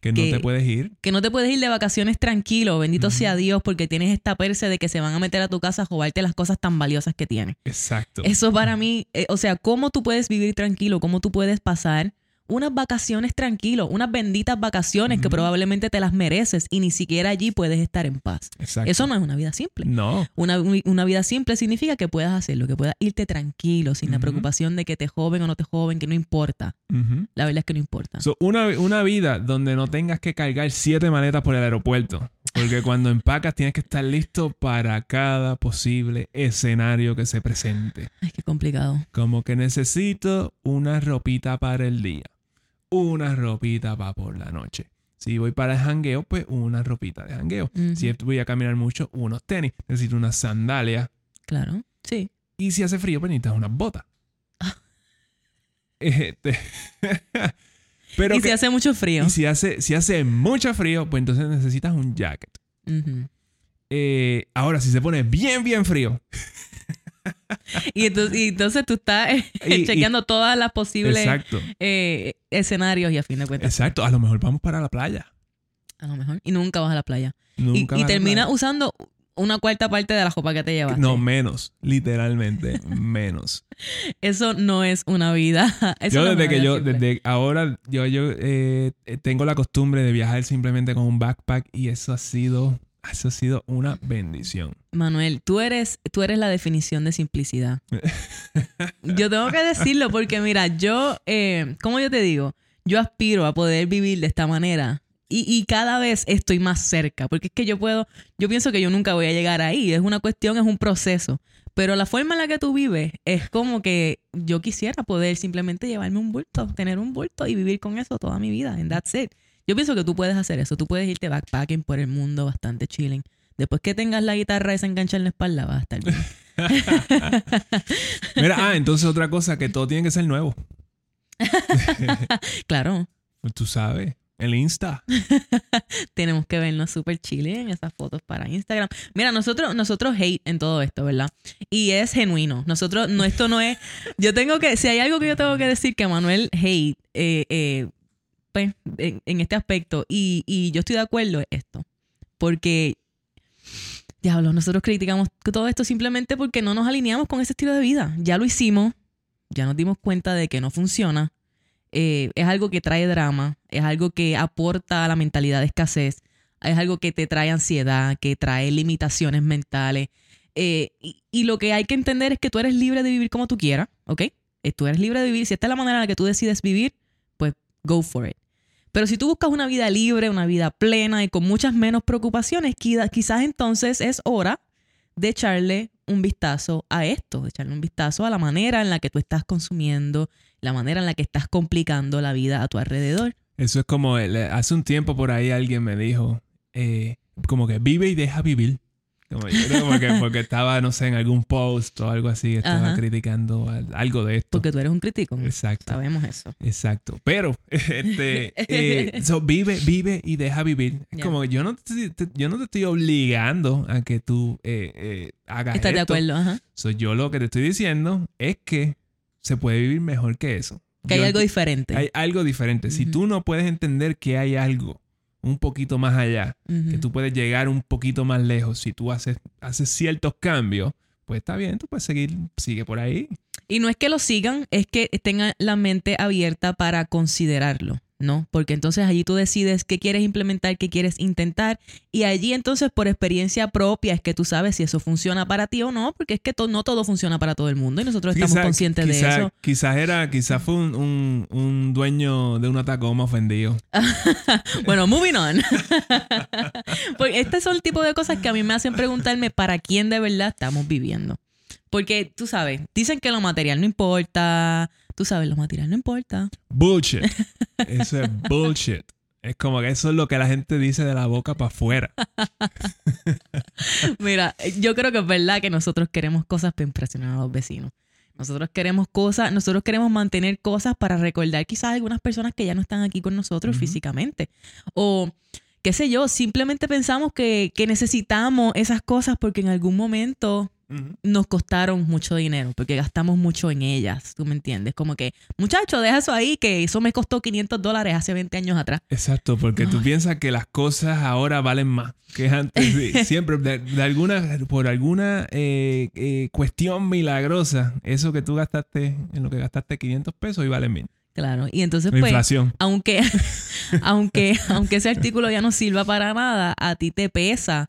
Que no te puedes ir. que no te puedes ir de vacaciones tranquilo, bendito sea Dios, porque tienes esta perse de que se van a meter a tu casa a robarte las cosas tan valiosas que tienes. Exacto. Eso para mí, eh, o sea, ¿cómo tú puedes vivir tranquilo? ¿Cómo tú puedes pasar unas vacaciones tranquilo? Unas benditas vacaciones que probablemente te las mereces y ni siquiera allí puedes estar en paz. Exacto. Eso no es una vida simple. No. Una, una vida simple significa que puedas hacerlo, que puedas irte tranquilo, sin la preocupación de que te joven o no te joven, que no importa. La verdad es que no importa. So, una, una vida donde no tengas que cargar siete maletas por el aeropuerto. Porque cuando empacas tienes que estar listo para cada posible escenario que se presente. Ay, qué complicado. Como que necesito una ropita para el día. Una ropita para por la noche. Si voy para el jangueo, pues una ropita de jangueo. Si voy a caminar mucho, unos tenis. Necesito unas sandalias. Claro, sí. Y si hace frío, pues necesitas unas botas. Este, Pero y que- si hace mucho frío. y si hace, si hace mucho frío, pues entonces necesitas un jacket. Eh, ahora, si se pone bien, bien frío. Y entonces, y entonces tú estás eh, y- chequeando todas las posibles eh, escenarios y a fin de cuentas, Exacto. A lo mejor vamos para la playa. a lo mejor. Y nunca vas a la playa. Nunca y terminas usando una cuarta parte de la ropa que te llevas. No, menos. Literalmente, menos. Eso no es una vida. Eso yo no desde que yo, simple. desde ahora, yo, yo eh, tengo la costumbre de viajar simplemente con un backpack y eso ha sido, eso ha sido una bendición. Manuel, tú eres, tú eres la definición de simplicidad. Yo tengo que decirlo porque, mira, yo, eh, ¿cómo yo te digo? Yo aspiro a poder vivir de esta manera. Y, y cada vez estoy más cerca, porque es que yo puedo, yo pienso que yo nunca voy a llegar ahí, es una cuestión, es un proceso, pero la forma en la que tú vives es como que yo quisiera poder simplemente llevarme un bulto, tener un bulto y vivir con eso toda mi vida, and that's it. Yo pienso que tú puedes hacer eso, tú puedes irte backpacking por el mundo bastante chilling. Después que tengas la guitarra esa enganchada en la espalda, vas a estar bien. Mira, ah, entonces otra cosa, que todo tiene que ser nuevo. Claro, Pues tú sabes, el Insta. tenemos que vernos súper chile en esas fotos para Instagram. Mira, nosotros, nosotros hate en todo esto, ¿verdad? Y es genuino. Nosotros, no, esto no es. Yo tengo que, si hay algo que yo tengo que decir que Manuel hate, eh, eh, pues, en, este aspecto, y, y yo estoy de acuerdo en esto. Porque, diablo, nosotros criticamos todo esto simplemente porque no nos alineamos con ese estilo de vida. Ya lo hicimos, ya nos dimos cuenta de que no funciona. Eh, es algo que trae drama, es algo que aporta a la mentalidad de escasez, es algo que te trae ansiedad, que trae limitaciones mentales. Eh, y, y lo que hay que entender es que tú eres libre de vivir como tú quieras, ¿ok? Eh, Tú eres libre de vivir. Si esta es la manera en la que tú decides vivir, pues go for it. Pero si tú buscas una vida libre, una vida plena y con muchas menos preocupaciones, quizás entonces es hora de echarle un vistazo a esto, de echarle un vistazo a la manera en la que tú estás consumiendo, la manera en la que estás complicando la vida a tu alrededor. Eso es como, hace un tiempo por ahí alguien me dijo, eh, como que vive y deja vivir. Como yo creo porque, porque estaba, no sé, en algún post o algo así, estaba Ajá. criticando al- algo de esto. Porque tú eres un crítico. Exacto. Sabemos eso. Exacto. Pero, este, eh, so, vive, vive y deja vivir. Es como yo no te, yo no te estoy obligando a que tú eh, eh, hagas ¿Estás de acuerdo? Ajá. So, yo lo que te estoy diciendo es que se puede vivir mejor que eso. Que hay algo diferente. Hay algo diferente. Si tú no puedes entender que hay algo un poquito más allá, que tú puedes llegar un poquito más lejos, si tú haces, haces ciertos cambios, pues está bien, tú puedes seguir, sigue por ahí. Y no es que lo sigan, es que tengan la mente abierta para considerarlo, ¿no? Porque entonces allí tú decides qué quieres implementar, qué quieres intentar, y allí entonces por experiencia propia es que tú sabes si eso funciona para ti o no, porque es que to- no todo funciona para todo el mundo y nosotros estamos Quizá- conscientes de eso. Quizás era, quizás fue un, un- un dueño de una Tacoma ofendido. Bueno, moving on. Porque este son el tipo de cosas que a mí me hacen preguntarme para quién de verdad estamos viviendo. Porque tú sabes, dicen que lo material no importa. Tú sabes, lo material no importa. Bullshit. Eso es bullshit. Es como que eso es lo que la gente dice de la boca para afuera. Mira, yo creo que es verdad que nosotros queremos cosas para impresionar a los vecinos. Nosotros queremos cosas, nosotros queremos mantener cosas para recordar quizás a algunas personas que ya no están aquí con nosotros físicamente. O qué sé yo, simplemente pensamos que, que necesitamos esas cosas porque en algún momento nos costaron mucho dinero, porque gastamos mucho en ellas, ¿tú me entiendes? Como que, muchacho, deja eso ahí, que eso me costó 500 dólares hace 20 años atrás. Exacto, porque tú piensas que las cosas ahora valen más que antes. Siempre, de, de alguna, por alguna eh, eh, cuestión milagrosa, eso que tú gastaste, en lo que gastaste 500 pesos y vale mil. Claro, y entonces pues... inflación. aunque, aunque, aunque ese artículo ya no sirva para nada, a ti te pesa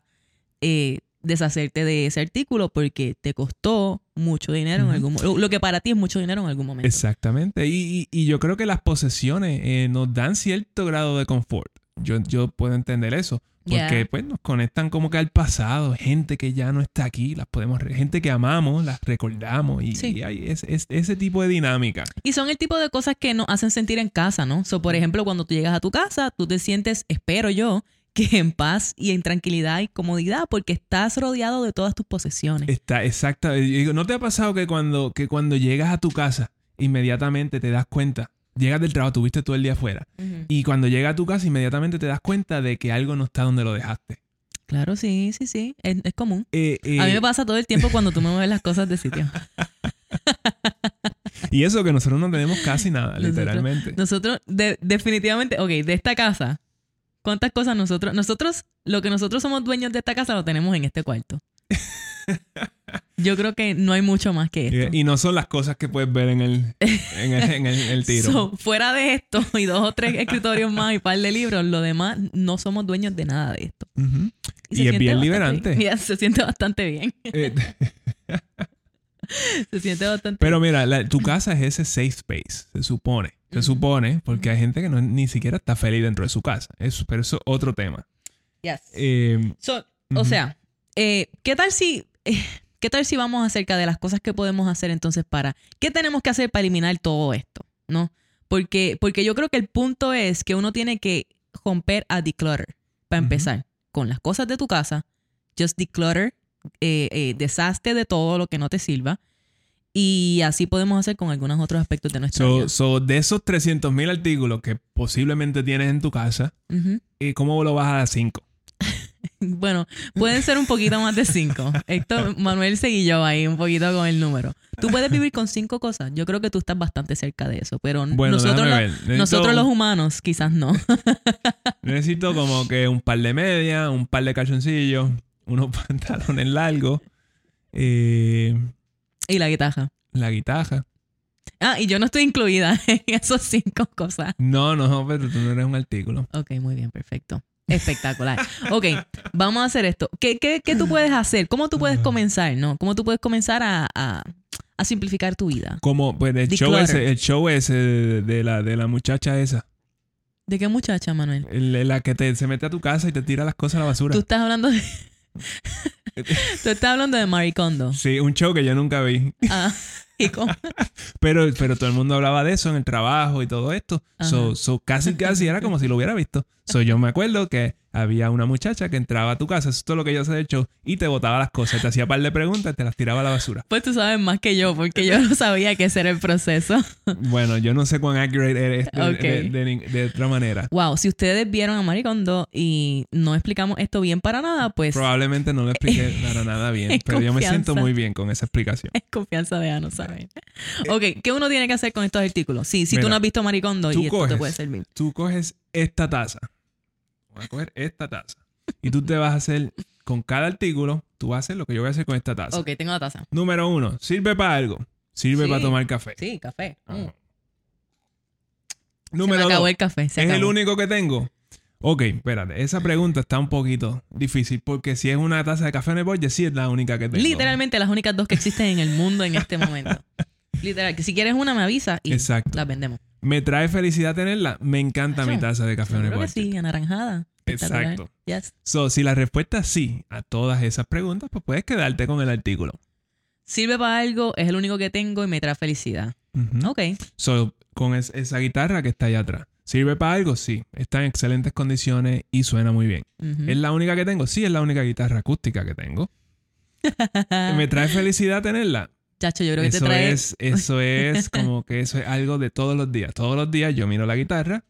eh, deshacerte de ese artículo porque te costó mucho dinero en algún momento. Lo que para ti es mucho dinero en algún momento. Exactamente. Y, y- y yo creo que las posesiones eh, nos dan cierto grado de confort. Yo, yo puedo entender eso. Porque pues nos conectan como que al pasado, gente que ya no está aquí, las podemos, gente que amamos, las recordamos y, Sí. y hay es- es- ese tipo de dinámica. Y son el tipo de cosas que nos hacen sentir en casa, ¿no? So, por ejemplo, cuando tú llegas a tu casa, tú te sientes, espero yo, que en paz y en tranquilidad y comodidad porque estás rodeado de todas tus posesiones. Está digo, ¿no te ha pasado que cuando, que cuando llegas a tu casa, inmediatamente te das cuenta, llegas del trabajo, tuviste todo el día afuera, y cuando llegas a tu casa, inmediatamente te das cuenta de que algo no está donde lo dejaste? Claro, sí, sí, sí. Es, es común. Eh, eh, A mí me pasa todo el tiempo cuando tú me mueves las cosas de sitio. y eso que nosotros no tenemos casi nada, Nosotros- literalmente. Nosotros, de- definitivamente, ok, de esta casa, ¿cuántas cosas nosotros, nosotros, lo que nosotros somos dueños de esta casa lo tenemos en este cuarto? Yo creo que no hay mucho más que esto. Y, no son las cosas que puedes ver en el, en el, en el- el tiro. So, fuera de esto y dos o tres escritorios más y par de libros, lo demás no somos dueños de nada de esto. Y es bien liberante. bien. Se siente bastante bien. Eh, Se siente bastante pero mira, la- tu casa es ese safe space, se supone. Se supone, porque hay gente que no, ni siquiera está feliz dentro de su casa. Eso, pero eso es otro tema. Yes. Eh, So, O sea, eh, ¿qué tal si... eh, ¿Qué tal si vamos acerca de las cosas que podemos hacer entonces para... ¿Qué tenemos que hacer para eliminar todo esto? ¿No? Porque, porque yo creo que el punto es que uno tiene que romper a declutter. Para empezar, con las cosas de tu casa, just declutter, eh, deshazte de todo lo que no te sirva. Y así podemos hacer con algunos otros aspectos de nuestra so, vida. so, de esos 300.000 artículos que posiblemente tienes en tu casa, eh, ¿cómo lo vas a dar 5? Bueno, pueden ser un poquito más de cinco. Esto, Manuel seguí yo ahí un poquito con el número. Tú puedes vivir con cinco cosas. Yo creo que tú estás bastante cerca de eso, pero Bueno, nosotros, déjame lo- ver. Necesito- nosotros los humanos quizás no. Necesito como que un par de medias, un par de calzoncillos, unos pantalones largos, eh, y la guitarra. la guitarra. Ah, y yo no estoy incluida en esas cinco cosas. No, no, pero tú no eres un artículo. Ok, muy bien, perfecto. Espectacular. Ok, vamos a hacer esto. ¿Qué, qué, qué tú puedes hacer? ¿Cómo tú puedes comenzar, no? ¿Cómo tú puedes comenzar a, a, a simplificar tu vida? Como pues, el, show ese, el show ese de, la, de la muchacha esa. ¿De qué muchacha, Manuel? El- la que te, se mete a tu casa y te tira las cosas a la basura. Tú estás hablando de... tú estás hablando de Marie Kondo. Sí, un show que yo nunca vi. Ah, ¿y cómo? Pero, pero todo el mundo hablaba de eso en el trabajo y todo esto. So casi, casi era como si lo hubiera visto. So, yo me acuerdo que había una muchacha que entraba a tu casa, eso es todo lo que yo sé de hecho, y te botaba las cosas, te hacía par de preguntas, te las tiraba a la basura. Pues tú sabes más que yo, porque yo no sabía que ese era el proceso. Bueno, yo no sé cuán accurate eres de, Ok. de- de- de otra manera. Wow, si ustedes vieron a Maricondo y no explicamos esto bien para nada, pues Probablemente no lo expliqué para nada bien, pero yo me siento muy bien con esa explicación. es confianza de Ano, ¿saben? Ok, ¿qué uno tiene que hacer con estos artículos? Sí, si tú no has visto Maricondo y esto te puede servir. Tú coges esta taza, voy a coger esta taza, y tú te vas a hacer, con cada artículo, tú vas a hacer lo que yo voy a hacer con esta taza. Ok, tengo la taza. Número uno, ¿sirve para algo? Sirve Sí. para tomar café. Sí, café. Mm. Ajá. Se me Número acabó dos, el café. Se ¿es el único que tengo? Ok, espérate, esa pregunta está un poquito difícil porque si es una taza de café en el bolle, sí es la única que tengo. Literalmente las únicas dos que existen en el mundo en este momento. Literal, que si quieres una me avisa y Exacto. las vendemos. ¿Me trae felicidad tenerla? Me encanta mi taza de café bolle. sí, anaranjada. Exacto. Yes. So, si la respuesta es sí a todas esas preguntas, pues puedes quedarte con el artículo. Sirve para algo, es el único que tengo y me trae felicidad. Ujú. Ok. So, con es- esa guitarra que está allá atrás. ¿Sirve para algo? Sí. Está en excelentes condiciones y suena muy bien. ¿Es la única que tengo? Sí, es la única guitarra acústica que tengo. ¿Me trae felicidad tenerla? Chacho, yo creo que te Eso trae. es, eso es como que eso es algo de todos los días. Todos los días yo miro la guitarra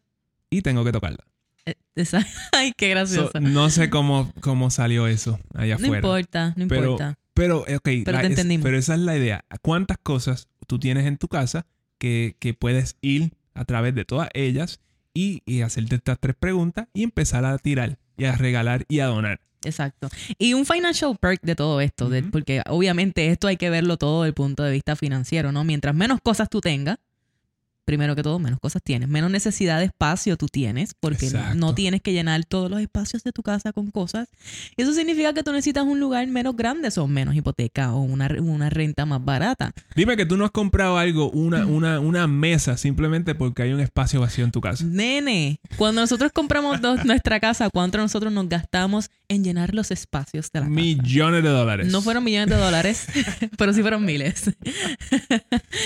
y tengo que tocarla. eh, esa- Ay, qué So, gracioso. no sé cómo, cómo salió eso allá no afuera. importa, no Pero- importa. Pero, eh, ok, Pero te es- pero esa es la idea. ¿Cuántas cosas tú tienes en tu casa que, que puedes ir a través de todas ellas y, y hacerte estas tres preguntas y empezar a tirar y a regalar y a donar? Exacto. Y un financial perk de todo esto, de- porque obviamente esto hay que verlo todo desde el punto de vista financiero, ¿no? Mientras menos cosas tú tengas, primero que todo, menos cosas tienes, menos necesidad de espacio tú tienes, porque no, Exacto. no tienes que llenar todos los espacios de tu casa con cosas. Y eso significa que tú necesitas un lugar menos grande, o menos hipoteca o una, una renta más barata. Dime que tú no has comprado algo, una, una, una mesa, simplemente porque hay un espacio vacío en tu casa. Nene, cuando nosotros compramos dos- nuestra casa, ¿cuánto nosotros nos gastamos en llenar los espacios de la casa? Millones de dólares. No fueron millones de dólares, pero sí fueron miles.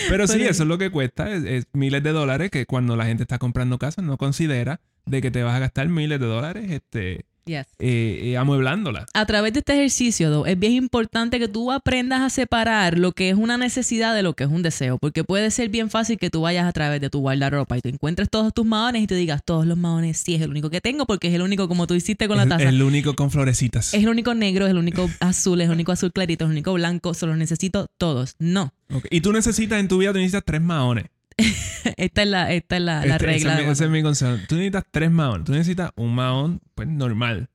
Pero sí, eso es lo que cuesta. Es, es miles de dólares que cuando la gente está comprando casas no considera de que te vas a gastar miles de dólares este, Yes. eh, eh, amueblándola. A través de este ejercicio, Do, es bien importante que tú aprendas a separar lo que es una necesidad de lo que es un deseo, porque puede ser bien fácil que tú vayas a través de tu guardarropa y te encuentres todos tus maones y te digas, todos los maones sí es el único que tengo porque es el único como tú hiciste con la taza. Es el único con florecitas. Es el único negro, es el único azul, es el único azul clarito, es el único blanco, solo necesito todos. No. Y tú necesitas en tu vida, tú necesitas tres maones. Esta es la, esta es la, la Este- regla. Ese, es mi- ese es mi consejo. Tú necesitas tres maones. Tú necesitas un maón, pues normal.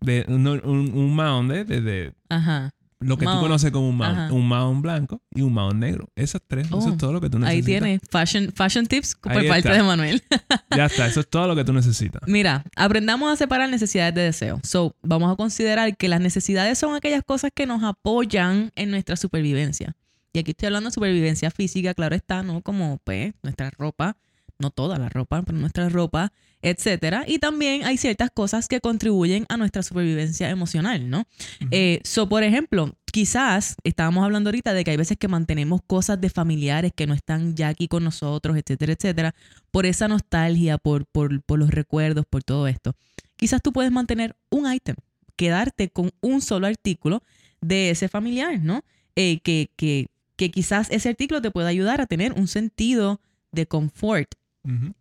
De, un, un, un maón de, de- de Ajá. lo que Maón. tú conoces como un maón. Ajá. Un maón blanco y un maón negro. Esas tres, eso Oh, es todo lo que tú necesitas. Ahí tienes fashion, fashion tips por Ahí parte está. de Manuel. Ya está, eso es todo lo que tú necesitas. Mira, aprendamos a separar necesidades de deseo. So, vamos a considerar que las necesidades son aquellas cosas que nos apoyan en nuestra supervivencia. Y aquí estoy hablando de supervivencia física, claro está, ¿no? Como pues nuestra ropa, no toda la ropa, pero nuestra ropa, etcétera. Y también hay ciertas cosas que contribuyen a nuestra supervivencia emocional, ¿no? Eh, so, por ejemplo, quizás estábamos hablando ahorita de que hay veces que mantenemos cosas de familiares que no están ya aquí con nosotros, etcétera, etcétera, por esa nostalgia, por, por, por los recuerdos, por todo esto. Quizás tú puedes mantener un ítem, quedarte con un solo artículo de ese familiar, ¿no? Eh, que, que, que quizás ese artículo te pueda ayudar a tener un sentido de confort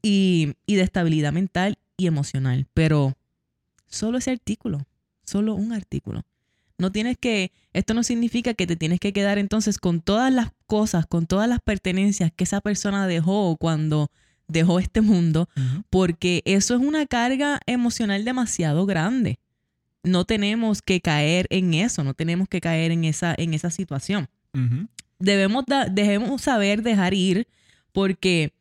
y, y de estabilidad mental y emocional. Pero solo ese artículo, solo un artículo. No tienes que, esto no significa que te tienes que quedar entonces con todas las cosas, con todas las pertenencias que esa persona dejó cuando dejó este mundo, porque eso es una carga emocional demasiado grande. No tenemos que caer en eso, no tenemos que caer en esa, en esa situación. Debemos, da- debemos saber dejar ir porque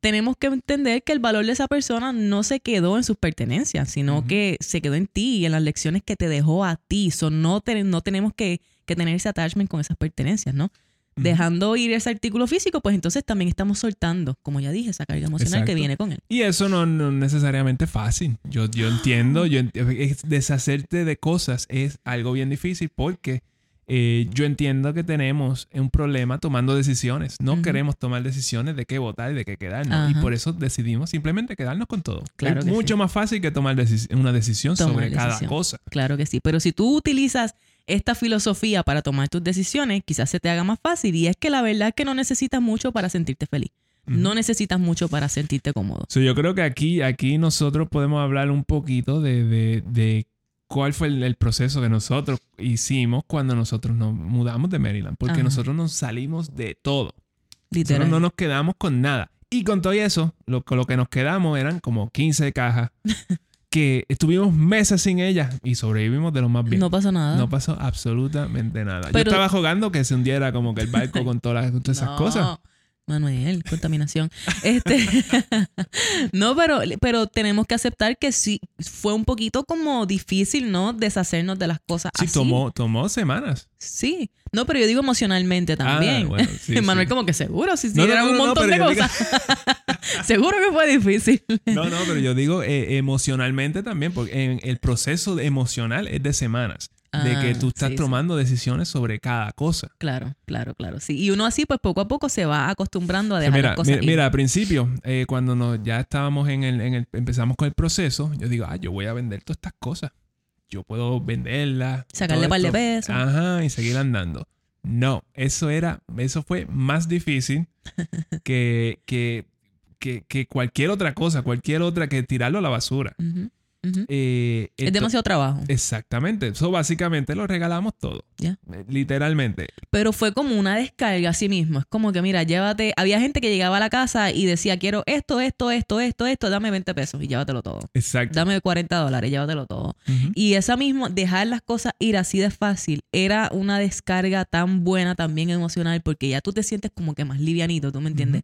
tenemos que entender que el valor de esa persona no se quedó en sus pertenencias, sino que se quedó en ti y en las lecciones que te dejó a ti. So, no, te- no tenemos que, que tener ese attachment con esas pertenencias, ¿no? Dejando ir ese artículo físico, pues entonces también estamos soltando, como ya dije, esa carga emocional que viene con él. Y eso no, no necesariamente es fácil. Yo, yo entiendo, yo ent- deshacerte de cosas es algo bien difícil porque eh, yo entiendo que tenemos un problema tomando decisiones. No queremos tomar decisiones de qué votar y de qué quedarnos. Y por eso decidimos simplemente quedarnos con todo. Claro es que mucho sí. más fácil que tomar deci- una decisión sobre cada cosa. Claro que sí. Pero si tú utilizas esta filosofía para tomar tus decisiones, quizás se te haga más fácil. Y es que la verdad es que no necesitas mucho para sentirte feliz. No necesitas mucho para sentirte cómodo. So, yo creo que aquí, aquí nosotros podemos hablar un poquito de, de- de cuál fue el, el proceso que nosotros hicimos cuando nosotros nos mudamos de Maryland. Porque Ajá. nosotros nos salimos de todo. Literal. Nosotros no nos quedamos con nada. Y con todo eso, lo, con lo que nos quedamos eran como 15 cajas que estuvimos meses sin ellas y sobrevivimos de lo más bien. No pasa nada. No pasó absolutamente nada. Pero- Yo estaba jugando que se hundiera como que el barco con todas, las- todas esas No, cosas. Manuel, contaminación. Este, no, pero, pero tenemos que aceptar que sí fue un poquito como difícil, ¿no? Deshacernos de las cosas Sí, así. tomó, tomó semanas. Sí. No, pero yo digo emocionalmente también. Ah, bueno, sí, Manuel sí. como que seguro, si No, no, un montón de digo- cosas. seguro que fue difícil. No, no, pero yo digo eh, emocionalmente también, porque en el proceso emocional es de semanas. De que Ah, tú estás sí, sí. tomando decisiones sobre cada cosa. Claro, claro, claro. Sí. Y uno así, pues poco a poco se va acostumbrando a dejar mira, las cosas mira, ir. mira, al principio, eh, cuando nos, ya estábamos en el, en el, empezamos con el proceso, yo digo, ah, yo voy a vender todas estas cosas. Yo puedo venderlas. Sacarle todo par de pesos. Ajá, y seguir andando. No, eso era, eso fue más difícil que, que, que, que cualquier otra cosa, cualquier otra que tirarlo a la basura. Eh, Es demasiado trabajo. Exactamente. Eso básicamente lo regalamos todo. Eh, Literalmente. Pero fue como una descarga a sí mismo. Es como que, mira, llévate. Había gente que llegaba a la casa y decía, quiero esto, esto, esto, esto, esto, dame 20 pesos y llévatelo todo. Exacto. Dame 40 dólares, llévatelo todo. Y esa misma, dejar las cosas ir así de fácil, era una descarga tan buena también emocional, porque ya tú te sientes como que más livianito, ¿tú me entiendes?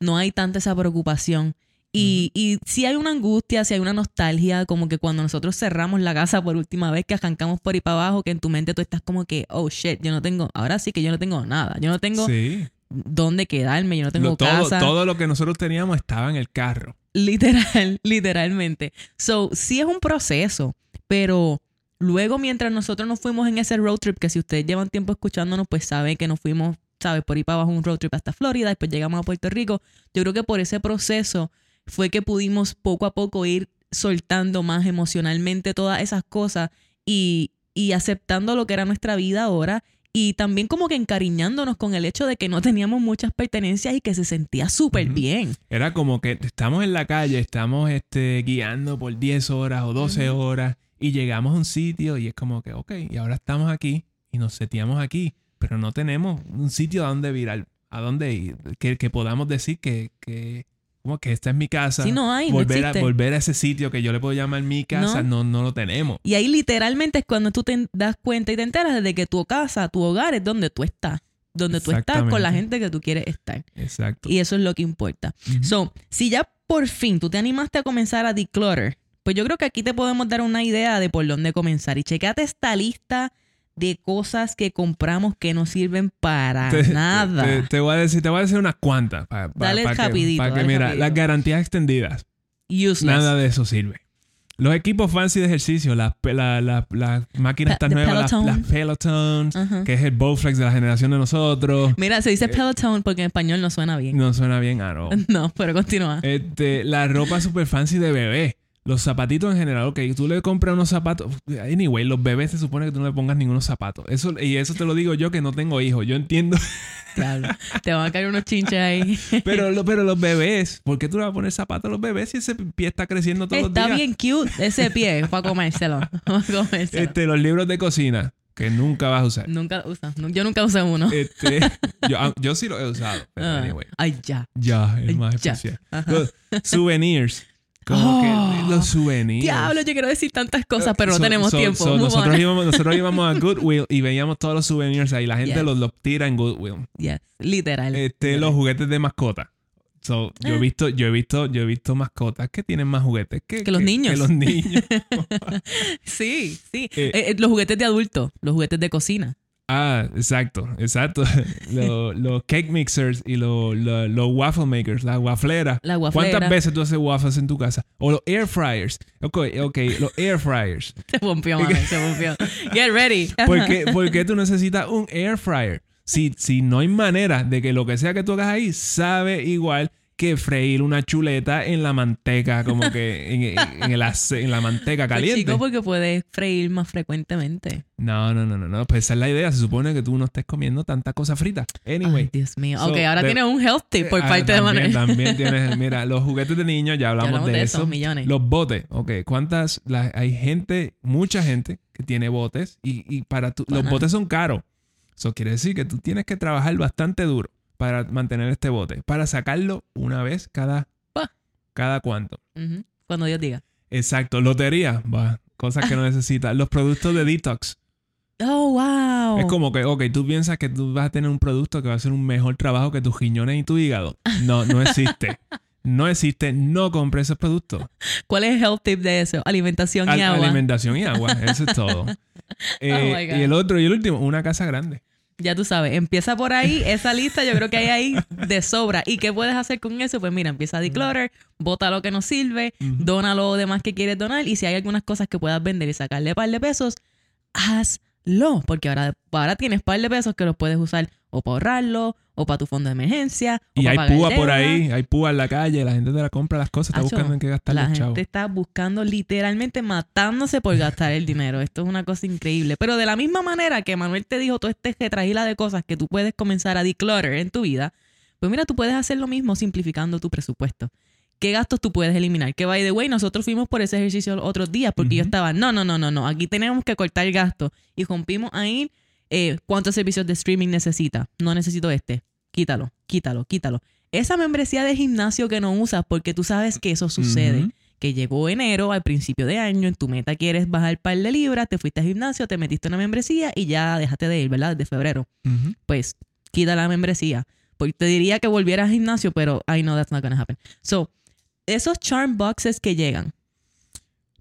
No hay tanta esa preocupación. Y, y sí hay una angustia, sí hay una nostalgia, como que cuando nosotros cerramos la casa por última vez, que arrancamos por ahí para abajo, que en tu mente tú estás como que, oh shit, yo no tengo, ahora sí que yo no tengo nada, yo no tengo Sí. dónde quedarme, yo no tengo Lo- todo, casa. todo lo que nosotros teníamos estaba en el carro. Literal, literalmente. So, sí es un proceso, pero luego mientras nosotros nos fuimos en ese road trip, que si ustedes llevan tiempo escuchándonos, pues saben que nos fuimos, ¿sabes? Por ahí para abajo un road trip hasta Florida, después llegamos a Puerto Rico. Yo creo que por ese proceso fue que pudimos poco a poco ir soltando más emocionalmente todas esas cosas y, y aceptando lo que era nuestra vida ahora. Y también como que encariñándonos con el hecho de que no teníamos muchas pertenencias y que se sentía súper bien. Era como que estamos en la calle, estamos este, guiando por 10 horas o 12 Ujú. horas y llegamos a un sitio y es como que, ok, y ahora estamos aquí y nos seteamos aquí, pero no tenemos un sitio a donde virar, a donde ir, que, que podamos decir que, que, como que esta es mi casa. Sí, no hay, no volver, a, existe. volver a ese sitio que yo le puedo llamar mi casa, no, no, lo tenemos. Y ahí literalmente es cuando tú te das cuenta y te enteras de que tu casa, tu hogar es donde tú estás. Donde tú estás con la gente que tú quieres estar. Exacto. Y eso es lo que importa. Ujú. So, si ya por fin tú te animaste a comenzar a declutter, pues yo creo que aquí te podemos dar una idea de por dónde comenzar. Y checate esta lista de cosas que compramos que no sirven para Te- nada. Te, te voy a decir, te voy a decir unas cuantas. Para, Dale rapidito, para que, dale mira, rapidito. las garantías extendidas. Useless. Nada de eso sirve. Los equipos fancy de ejercicio, las, la- la- las máquinas de nuevas, las, Peloton. las Pelotons, que es el Bowflex de la generación de nosotros. Mira, se dice Peloton porque en español no suena bien. No suena bien, ah, no. No, pero continúa. Este, la ropa super fancy de bebé. Los zapatitos en general, ok, tú le compras unos zapatos. Anyway, los bebés se supone que tú no le pongas ningunos zapatos. Eso, y eso te lo digo yo que no tengo hijos. Yo entiendo. Diablo. Te van a caer unos chinches ahí. Pero, lo- pero los bebés, ¿por qué tú le vas a poner zapatos a los bebés si ese pie está creciendo todos Está los días? bien cute ese pie para comérselo. Para comérselo. Este, los libros de cocina, que nunca vas a usar. Nunca usa. nu- Yo nunca usé uno. Este, yo, yo sí lo he usado. Pero Ah. anyway. Ay, ya. Ya, es más Ya. especial. Los souvenirs. Como Oh. que los souvenirs. Diablo, yo quiero decir tantas cosas, pero no So- tenemos so- tiempo. so nosotros, íbamos, nosotros íbamos a Goodwill y veíamos todos los souvenirs ahí. La gente Yes. los, los tira en Goodwill. Yes, literal. Este, literal. los juguetes de mascota. So, yo he Ah. visto, yo he visto, yo he visto mascotas que tienen más juguetes que, Que los niños. Que los niños. Sí, sí. Eh. Eh, eh, los juguetes de adultos, los juguetes de cocina. Ah, exacto, exacto. Los los cake mixers y los los- los waffle makers, las wafleras. La guaflera. ¿Cuántas veces tú haces waffles en tu casa? O los air fryers. Ok, ok, los air fryers. Se pompió, mami, se pompió. Get ready. ¿Por qué, por qué tú necesitas un air fryer? Si, si no hay manera de que lo que sea que tú hagas ahí sabe igual que freír una chuleta en la manteca, como que en, en- en el ace- en la manteca Pues, caliente. chico, porque puedes freír más frecuentemente. No, no, no, no, no. Pues esa es la idea. Se supone que tú no estés comiendo tanta cosa frita. Anyway. Ay, Dios mío. So, ok, ahora de- tienes un health tip por Ah, parte de Manuel. También tienes, mira, los juguetes de niños, ya hablamos, hablamos de, de eso. esos millones. Los botes, ok. ¿Cuántas? la- hay gente, mucha gente que tiene botes y, y para tu- los botes son caros. Eso quiere decir que tú tienes que trabajar bastante duro para mantener este bote, para sacarlo una vez cada, Pa. cada cuánto. Cuando Dios diga. Exacto, lotería, va, cosas que no necesitas. Los productos de detox. Oh, wow. Es como que, ok, tú piensas que tú vas a tener un producto que va a hacer un mejor trabajo que tus riñones y tu hígado. No, no existe. No existe. No compres esos productos. ¿Cuál es el health tip de eso? Alimentación y Al- agua. Alimentación y agua. Eso es todo. Eh, Oh God. y el otro y el último, una casa grande. Ya tú sabes, empieza por ahí, esa lista yo creo que hay ahí de sobra. ¿Y qué puedes hacer con eso? Pues mira, empieza a declutter, bota lo que no sirve, dona lo demás que quieres donar y si hay algunas cosas que puedas vender y sacarle un par de pesos, hazlo. Porque ahora, ahora tienes par de pesos que los puedes usar o para ahorrarlo, o para tu fondo de emergencia, Y hay pagar púa por ahí, hay púa en la calle, la gente te la compra las cosas, está buscando en qué gastar La los gente está buscando literalmente matándose por gastar el dinero. Esto es una cosa increíble. Pero de la misma manera que Manuel te dijo todo este retragila de cosas que tú puedes comenzar a declutter en tu vida, pues mira, tú puedes hacer lo mismo simplificando tu presupuesto. ¿Qué gastos tú puedes eliminar? Que by the way, nosotros fuimos por ese ejercicio los otros días porque yo estaba, no, no, no, no, no, aquí tenemos que cortar gastos. Y rompimos ahí eh, cuántos servicios de streaming necesita. No necesito este. Quítalo, quítalo, quítalo. Esa membresía de gimnasio que no usas porque tú sabes que eso sucede que llegó enero al principio de año, en tu meta quieres bajar par de libras, te fuiste al gimnasio, te metiste una membresía y ya dejaste de ir, ¿verdad? De febrero. Pues quita la membresía. Porque te diría que volvieras al gimnasio, pero I know that's not gonna happen. So, esos charm boxes que llegan,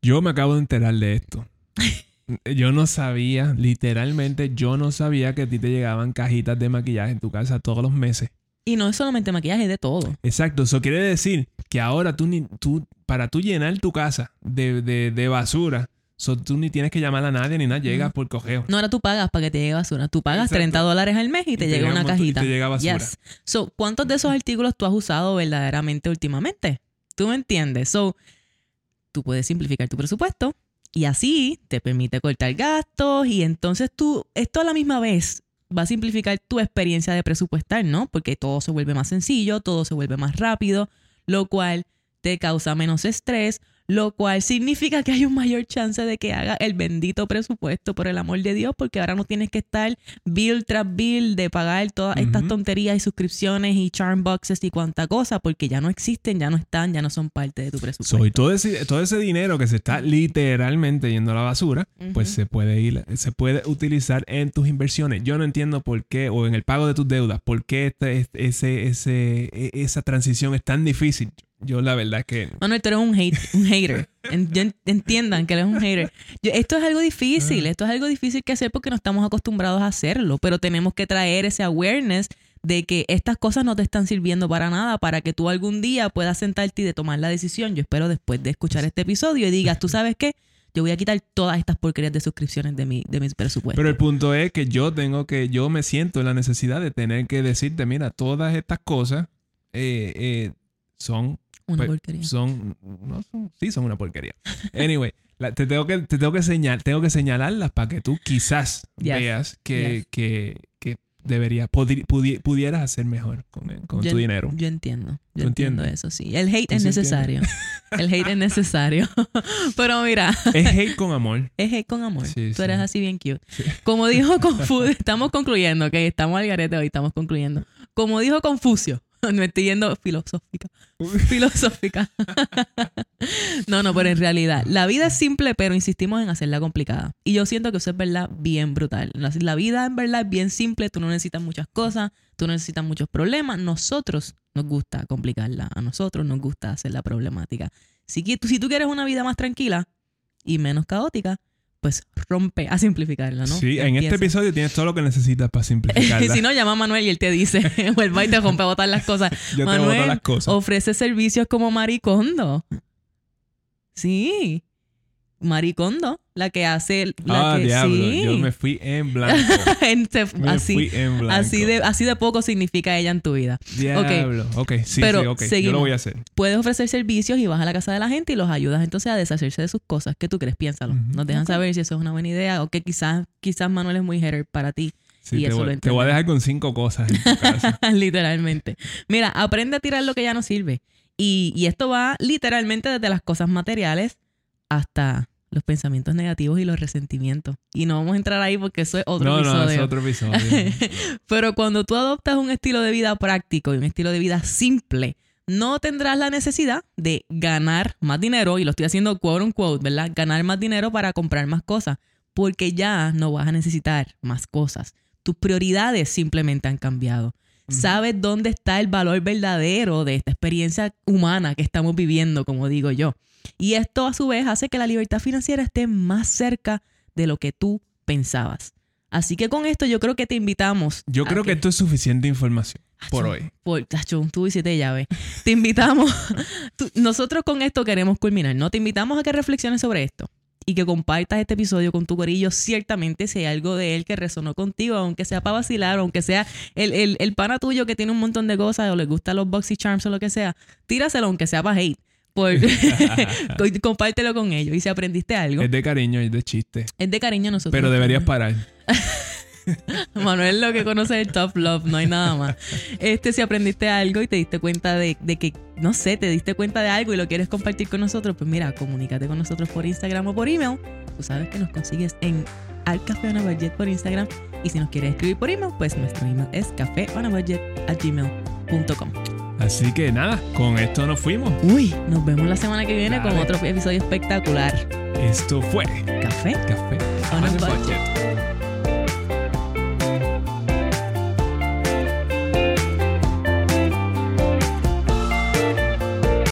Yo me acabo de enterar de esto. Yo no sabía, literalmente, yo no sabía que a ti te llegaban cajitas de maquillaje en tu casa todos los meses. y no es solamente maquillaje, es de todo. Exacto, eso quiere decir que ahora tú, ni, tú para tú llenar tu casa de, de, de basura, so, tú ni tienes que llamar a nadie ni nada, llegas por cogeo. No, ahora tú pagas para que te llegue basura. Tú pagas Exacto. 30 dólares al mes y te, te llega llega una un montón- y cajita. te llega basura. Yes. So, ¿cuántos de esos artículos tú has usado verdaderamente últimamente? ¿Tú me entiendes? So, tú puedes simplificar tu presupuesto y así te permite cortar gastos y entonces tú, esto a la misma vez va a simplificar tu experiencia de presupuestar, ¿no? Porque todo se vuelve más sencillo, todo se vuelve más rápido, lo cual te causa menos estrés, lo cual significa que hay un mayor chance de que haga el bendito presupuesto, por el amor de Dios, porque ahora no tienes que estar bill tras bill de pagar todas estas tonterías y suscripciones y charm boxes y cuanta cosa, porque ya no existen, ya no están, ya no son parte de tu presupuesto. So, y todo ese, todo ese dinero que se está literalmente yendo a la basura, pues se puede ir, se puede utilizar en tus inversiones. Yo no entiendo por qué, o en el pago de tus deudas, por qué este- ese, ese, e- esa transición es tan difícil. Yo la verdad que Manuel, tú eres un, hate, un hater. Entiendan que eres un hater. Yo- esto es algo difícil, esto es algo difícil que hacer porque no estamos acostumbrados a hacerlo, pero tenemos que traer ese awareness de que estas cosas no te están sirviendo para nada, para que tú algún día puedas sentarte y de tomar la decisión. Yo espero después de escuchar este episodio y digas, ¿tú sabes qué? Yo voy a quitar todas estas porquerías de suscripciones de mi, de mis presupuestos. Pero el punto es que yo tengo que, yo me siento en la necesidad de tener que decirte, mira, todas estas cosas eh, eh, son, Una pues, porquería. son, no son, sí son una porquería. Anyway, la- te tengo que, te tengo que señal, tengo que señalarlas para que tú quizás Yes. veas que, Yes. que, que debería, podri- pudi- pudieras hacer mejor con, con Yo tu dinero. Yo entiendo. Yo ¿Tú entiendo eso, sí. El hate ¿Tú es sí necesario. El hate es necesario. Pero mira, Es hate con amor. es hate con amor. Sí, Tú eres sí. así bien cute. Como dijo Confucio, estamos concluyendo, ok, estamos al garete hoy, estamos concluyendo. Como dijo Confucio, me estoy yendo filosófica. Filosófica. no, no, pero en realidad, la vida es simple, pero insistimos en hacerla complicada. Y yo siento que eso es verdad bien brutal. La, vida en verdad es bien simple, tú no necesitas muchas cosas, tú no necesitas muchos problemas. Nosotros nos gusta complicarla, a nosotros nos gusta hacerla problemática. Si, si tú quieres una vida más tranquila y menos caótica, pues rompe a simplificarla, ¿no? Sí, en este episodio tienes todo lo que necesitas para simplificarla. si no, llama a Manuel y él te dice, o va y te rompe a botar las cosas. Yo te Manuel boto las cosas. ofrece servicios como Maricondo. Sí. Maricondo, la que hace la ah, que diablo. sí. Yo me fui en blanco. En- se- Me así, fui en blanco. así de así de poco significa ella en tu vida. Diablo. Ok, sí, Pero sí, ok. Yo lo voy a hacer. Puedes ofrecer servicios y vas a la casa de la gente y los ayudas entonces a deshacerse de sus cosas. ¿Qué tú crees? Piénsalo. Ujú. Nos dejan saber si eso es una buena idea o que quizás quizás Manuel es muy hater para ti. Sí, Y te, eso voy, lo te voy a dejar con cinco cosas en tu casa. literalmente. Mira, aprende a tirar lo que ya no sirve. Y, y esto va literalmente desde las cosas materiales hasta los pensamientos negativos y los resentimientos. Y no vamos a entrar ahí porque eso es otro no, episodio. no, es otro episodio. Pero cuando tú adoptas un estilo de vida práctico y un estilo de vida simple, no tendrás la necesidad de ganar más dinero, y lo estoy haciendo quote unquote, ¿verdad? Ganar más dinero para comprar más cosas, porque ya no vas a necesitar más cosas. Tus prioridades simplemente han cambiado. Sabes dónde está el valor verdadero de esta experiencia humana que estamos viviendo, como digo yo. Y esto a su vez hace que la libertad financiera esté más cerca de lo que tú pensabas. Así que con esto yo creo que te invitamos. Yo creo que esto es suficiente información por Acho, hoy. Por, acho, tú hiciste llave. Te invitamos. tú- nosotros con esto queremos culminar, ¿no? Te invitamos a que reflexiones sobre esto y que compartas este episodio con tu corillo. Ciertamente, si hay algo de él que resonó contigo, aunque sea para vacilar, o aunque sea el, el, el pana tuyo que tiene un montón de cosas o le gustan los boxy charms o lo que sea, tíraselo aunque sea para hate. Por, compártelo con ellos. Y si aprendiste algo, Es de cariño, es de chiste. es de cariño nosotros. Pero deberías parar. Manuel lo que conoce es el tough love, no hay nada más. Este, si aprendiste algo y te diste cuenta de, de que, no sé, te diste cuenta de algo y lo quieres compartir con nosotros, pues mira, comunícate con nosotros por Instagram o por email. Tú sabes que nos consigues en al Café on a Budget por Instagram. Y si nos quieres escribir por email, pues nuestro email es cafeonabudget.gmail.com. Así que nada, con esto nos fuimos. Uy, nos vemos la semana que viene con otro episodio espectacular. Esto fue Café Café on a on a Budget. Budget.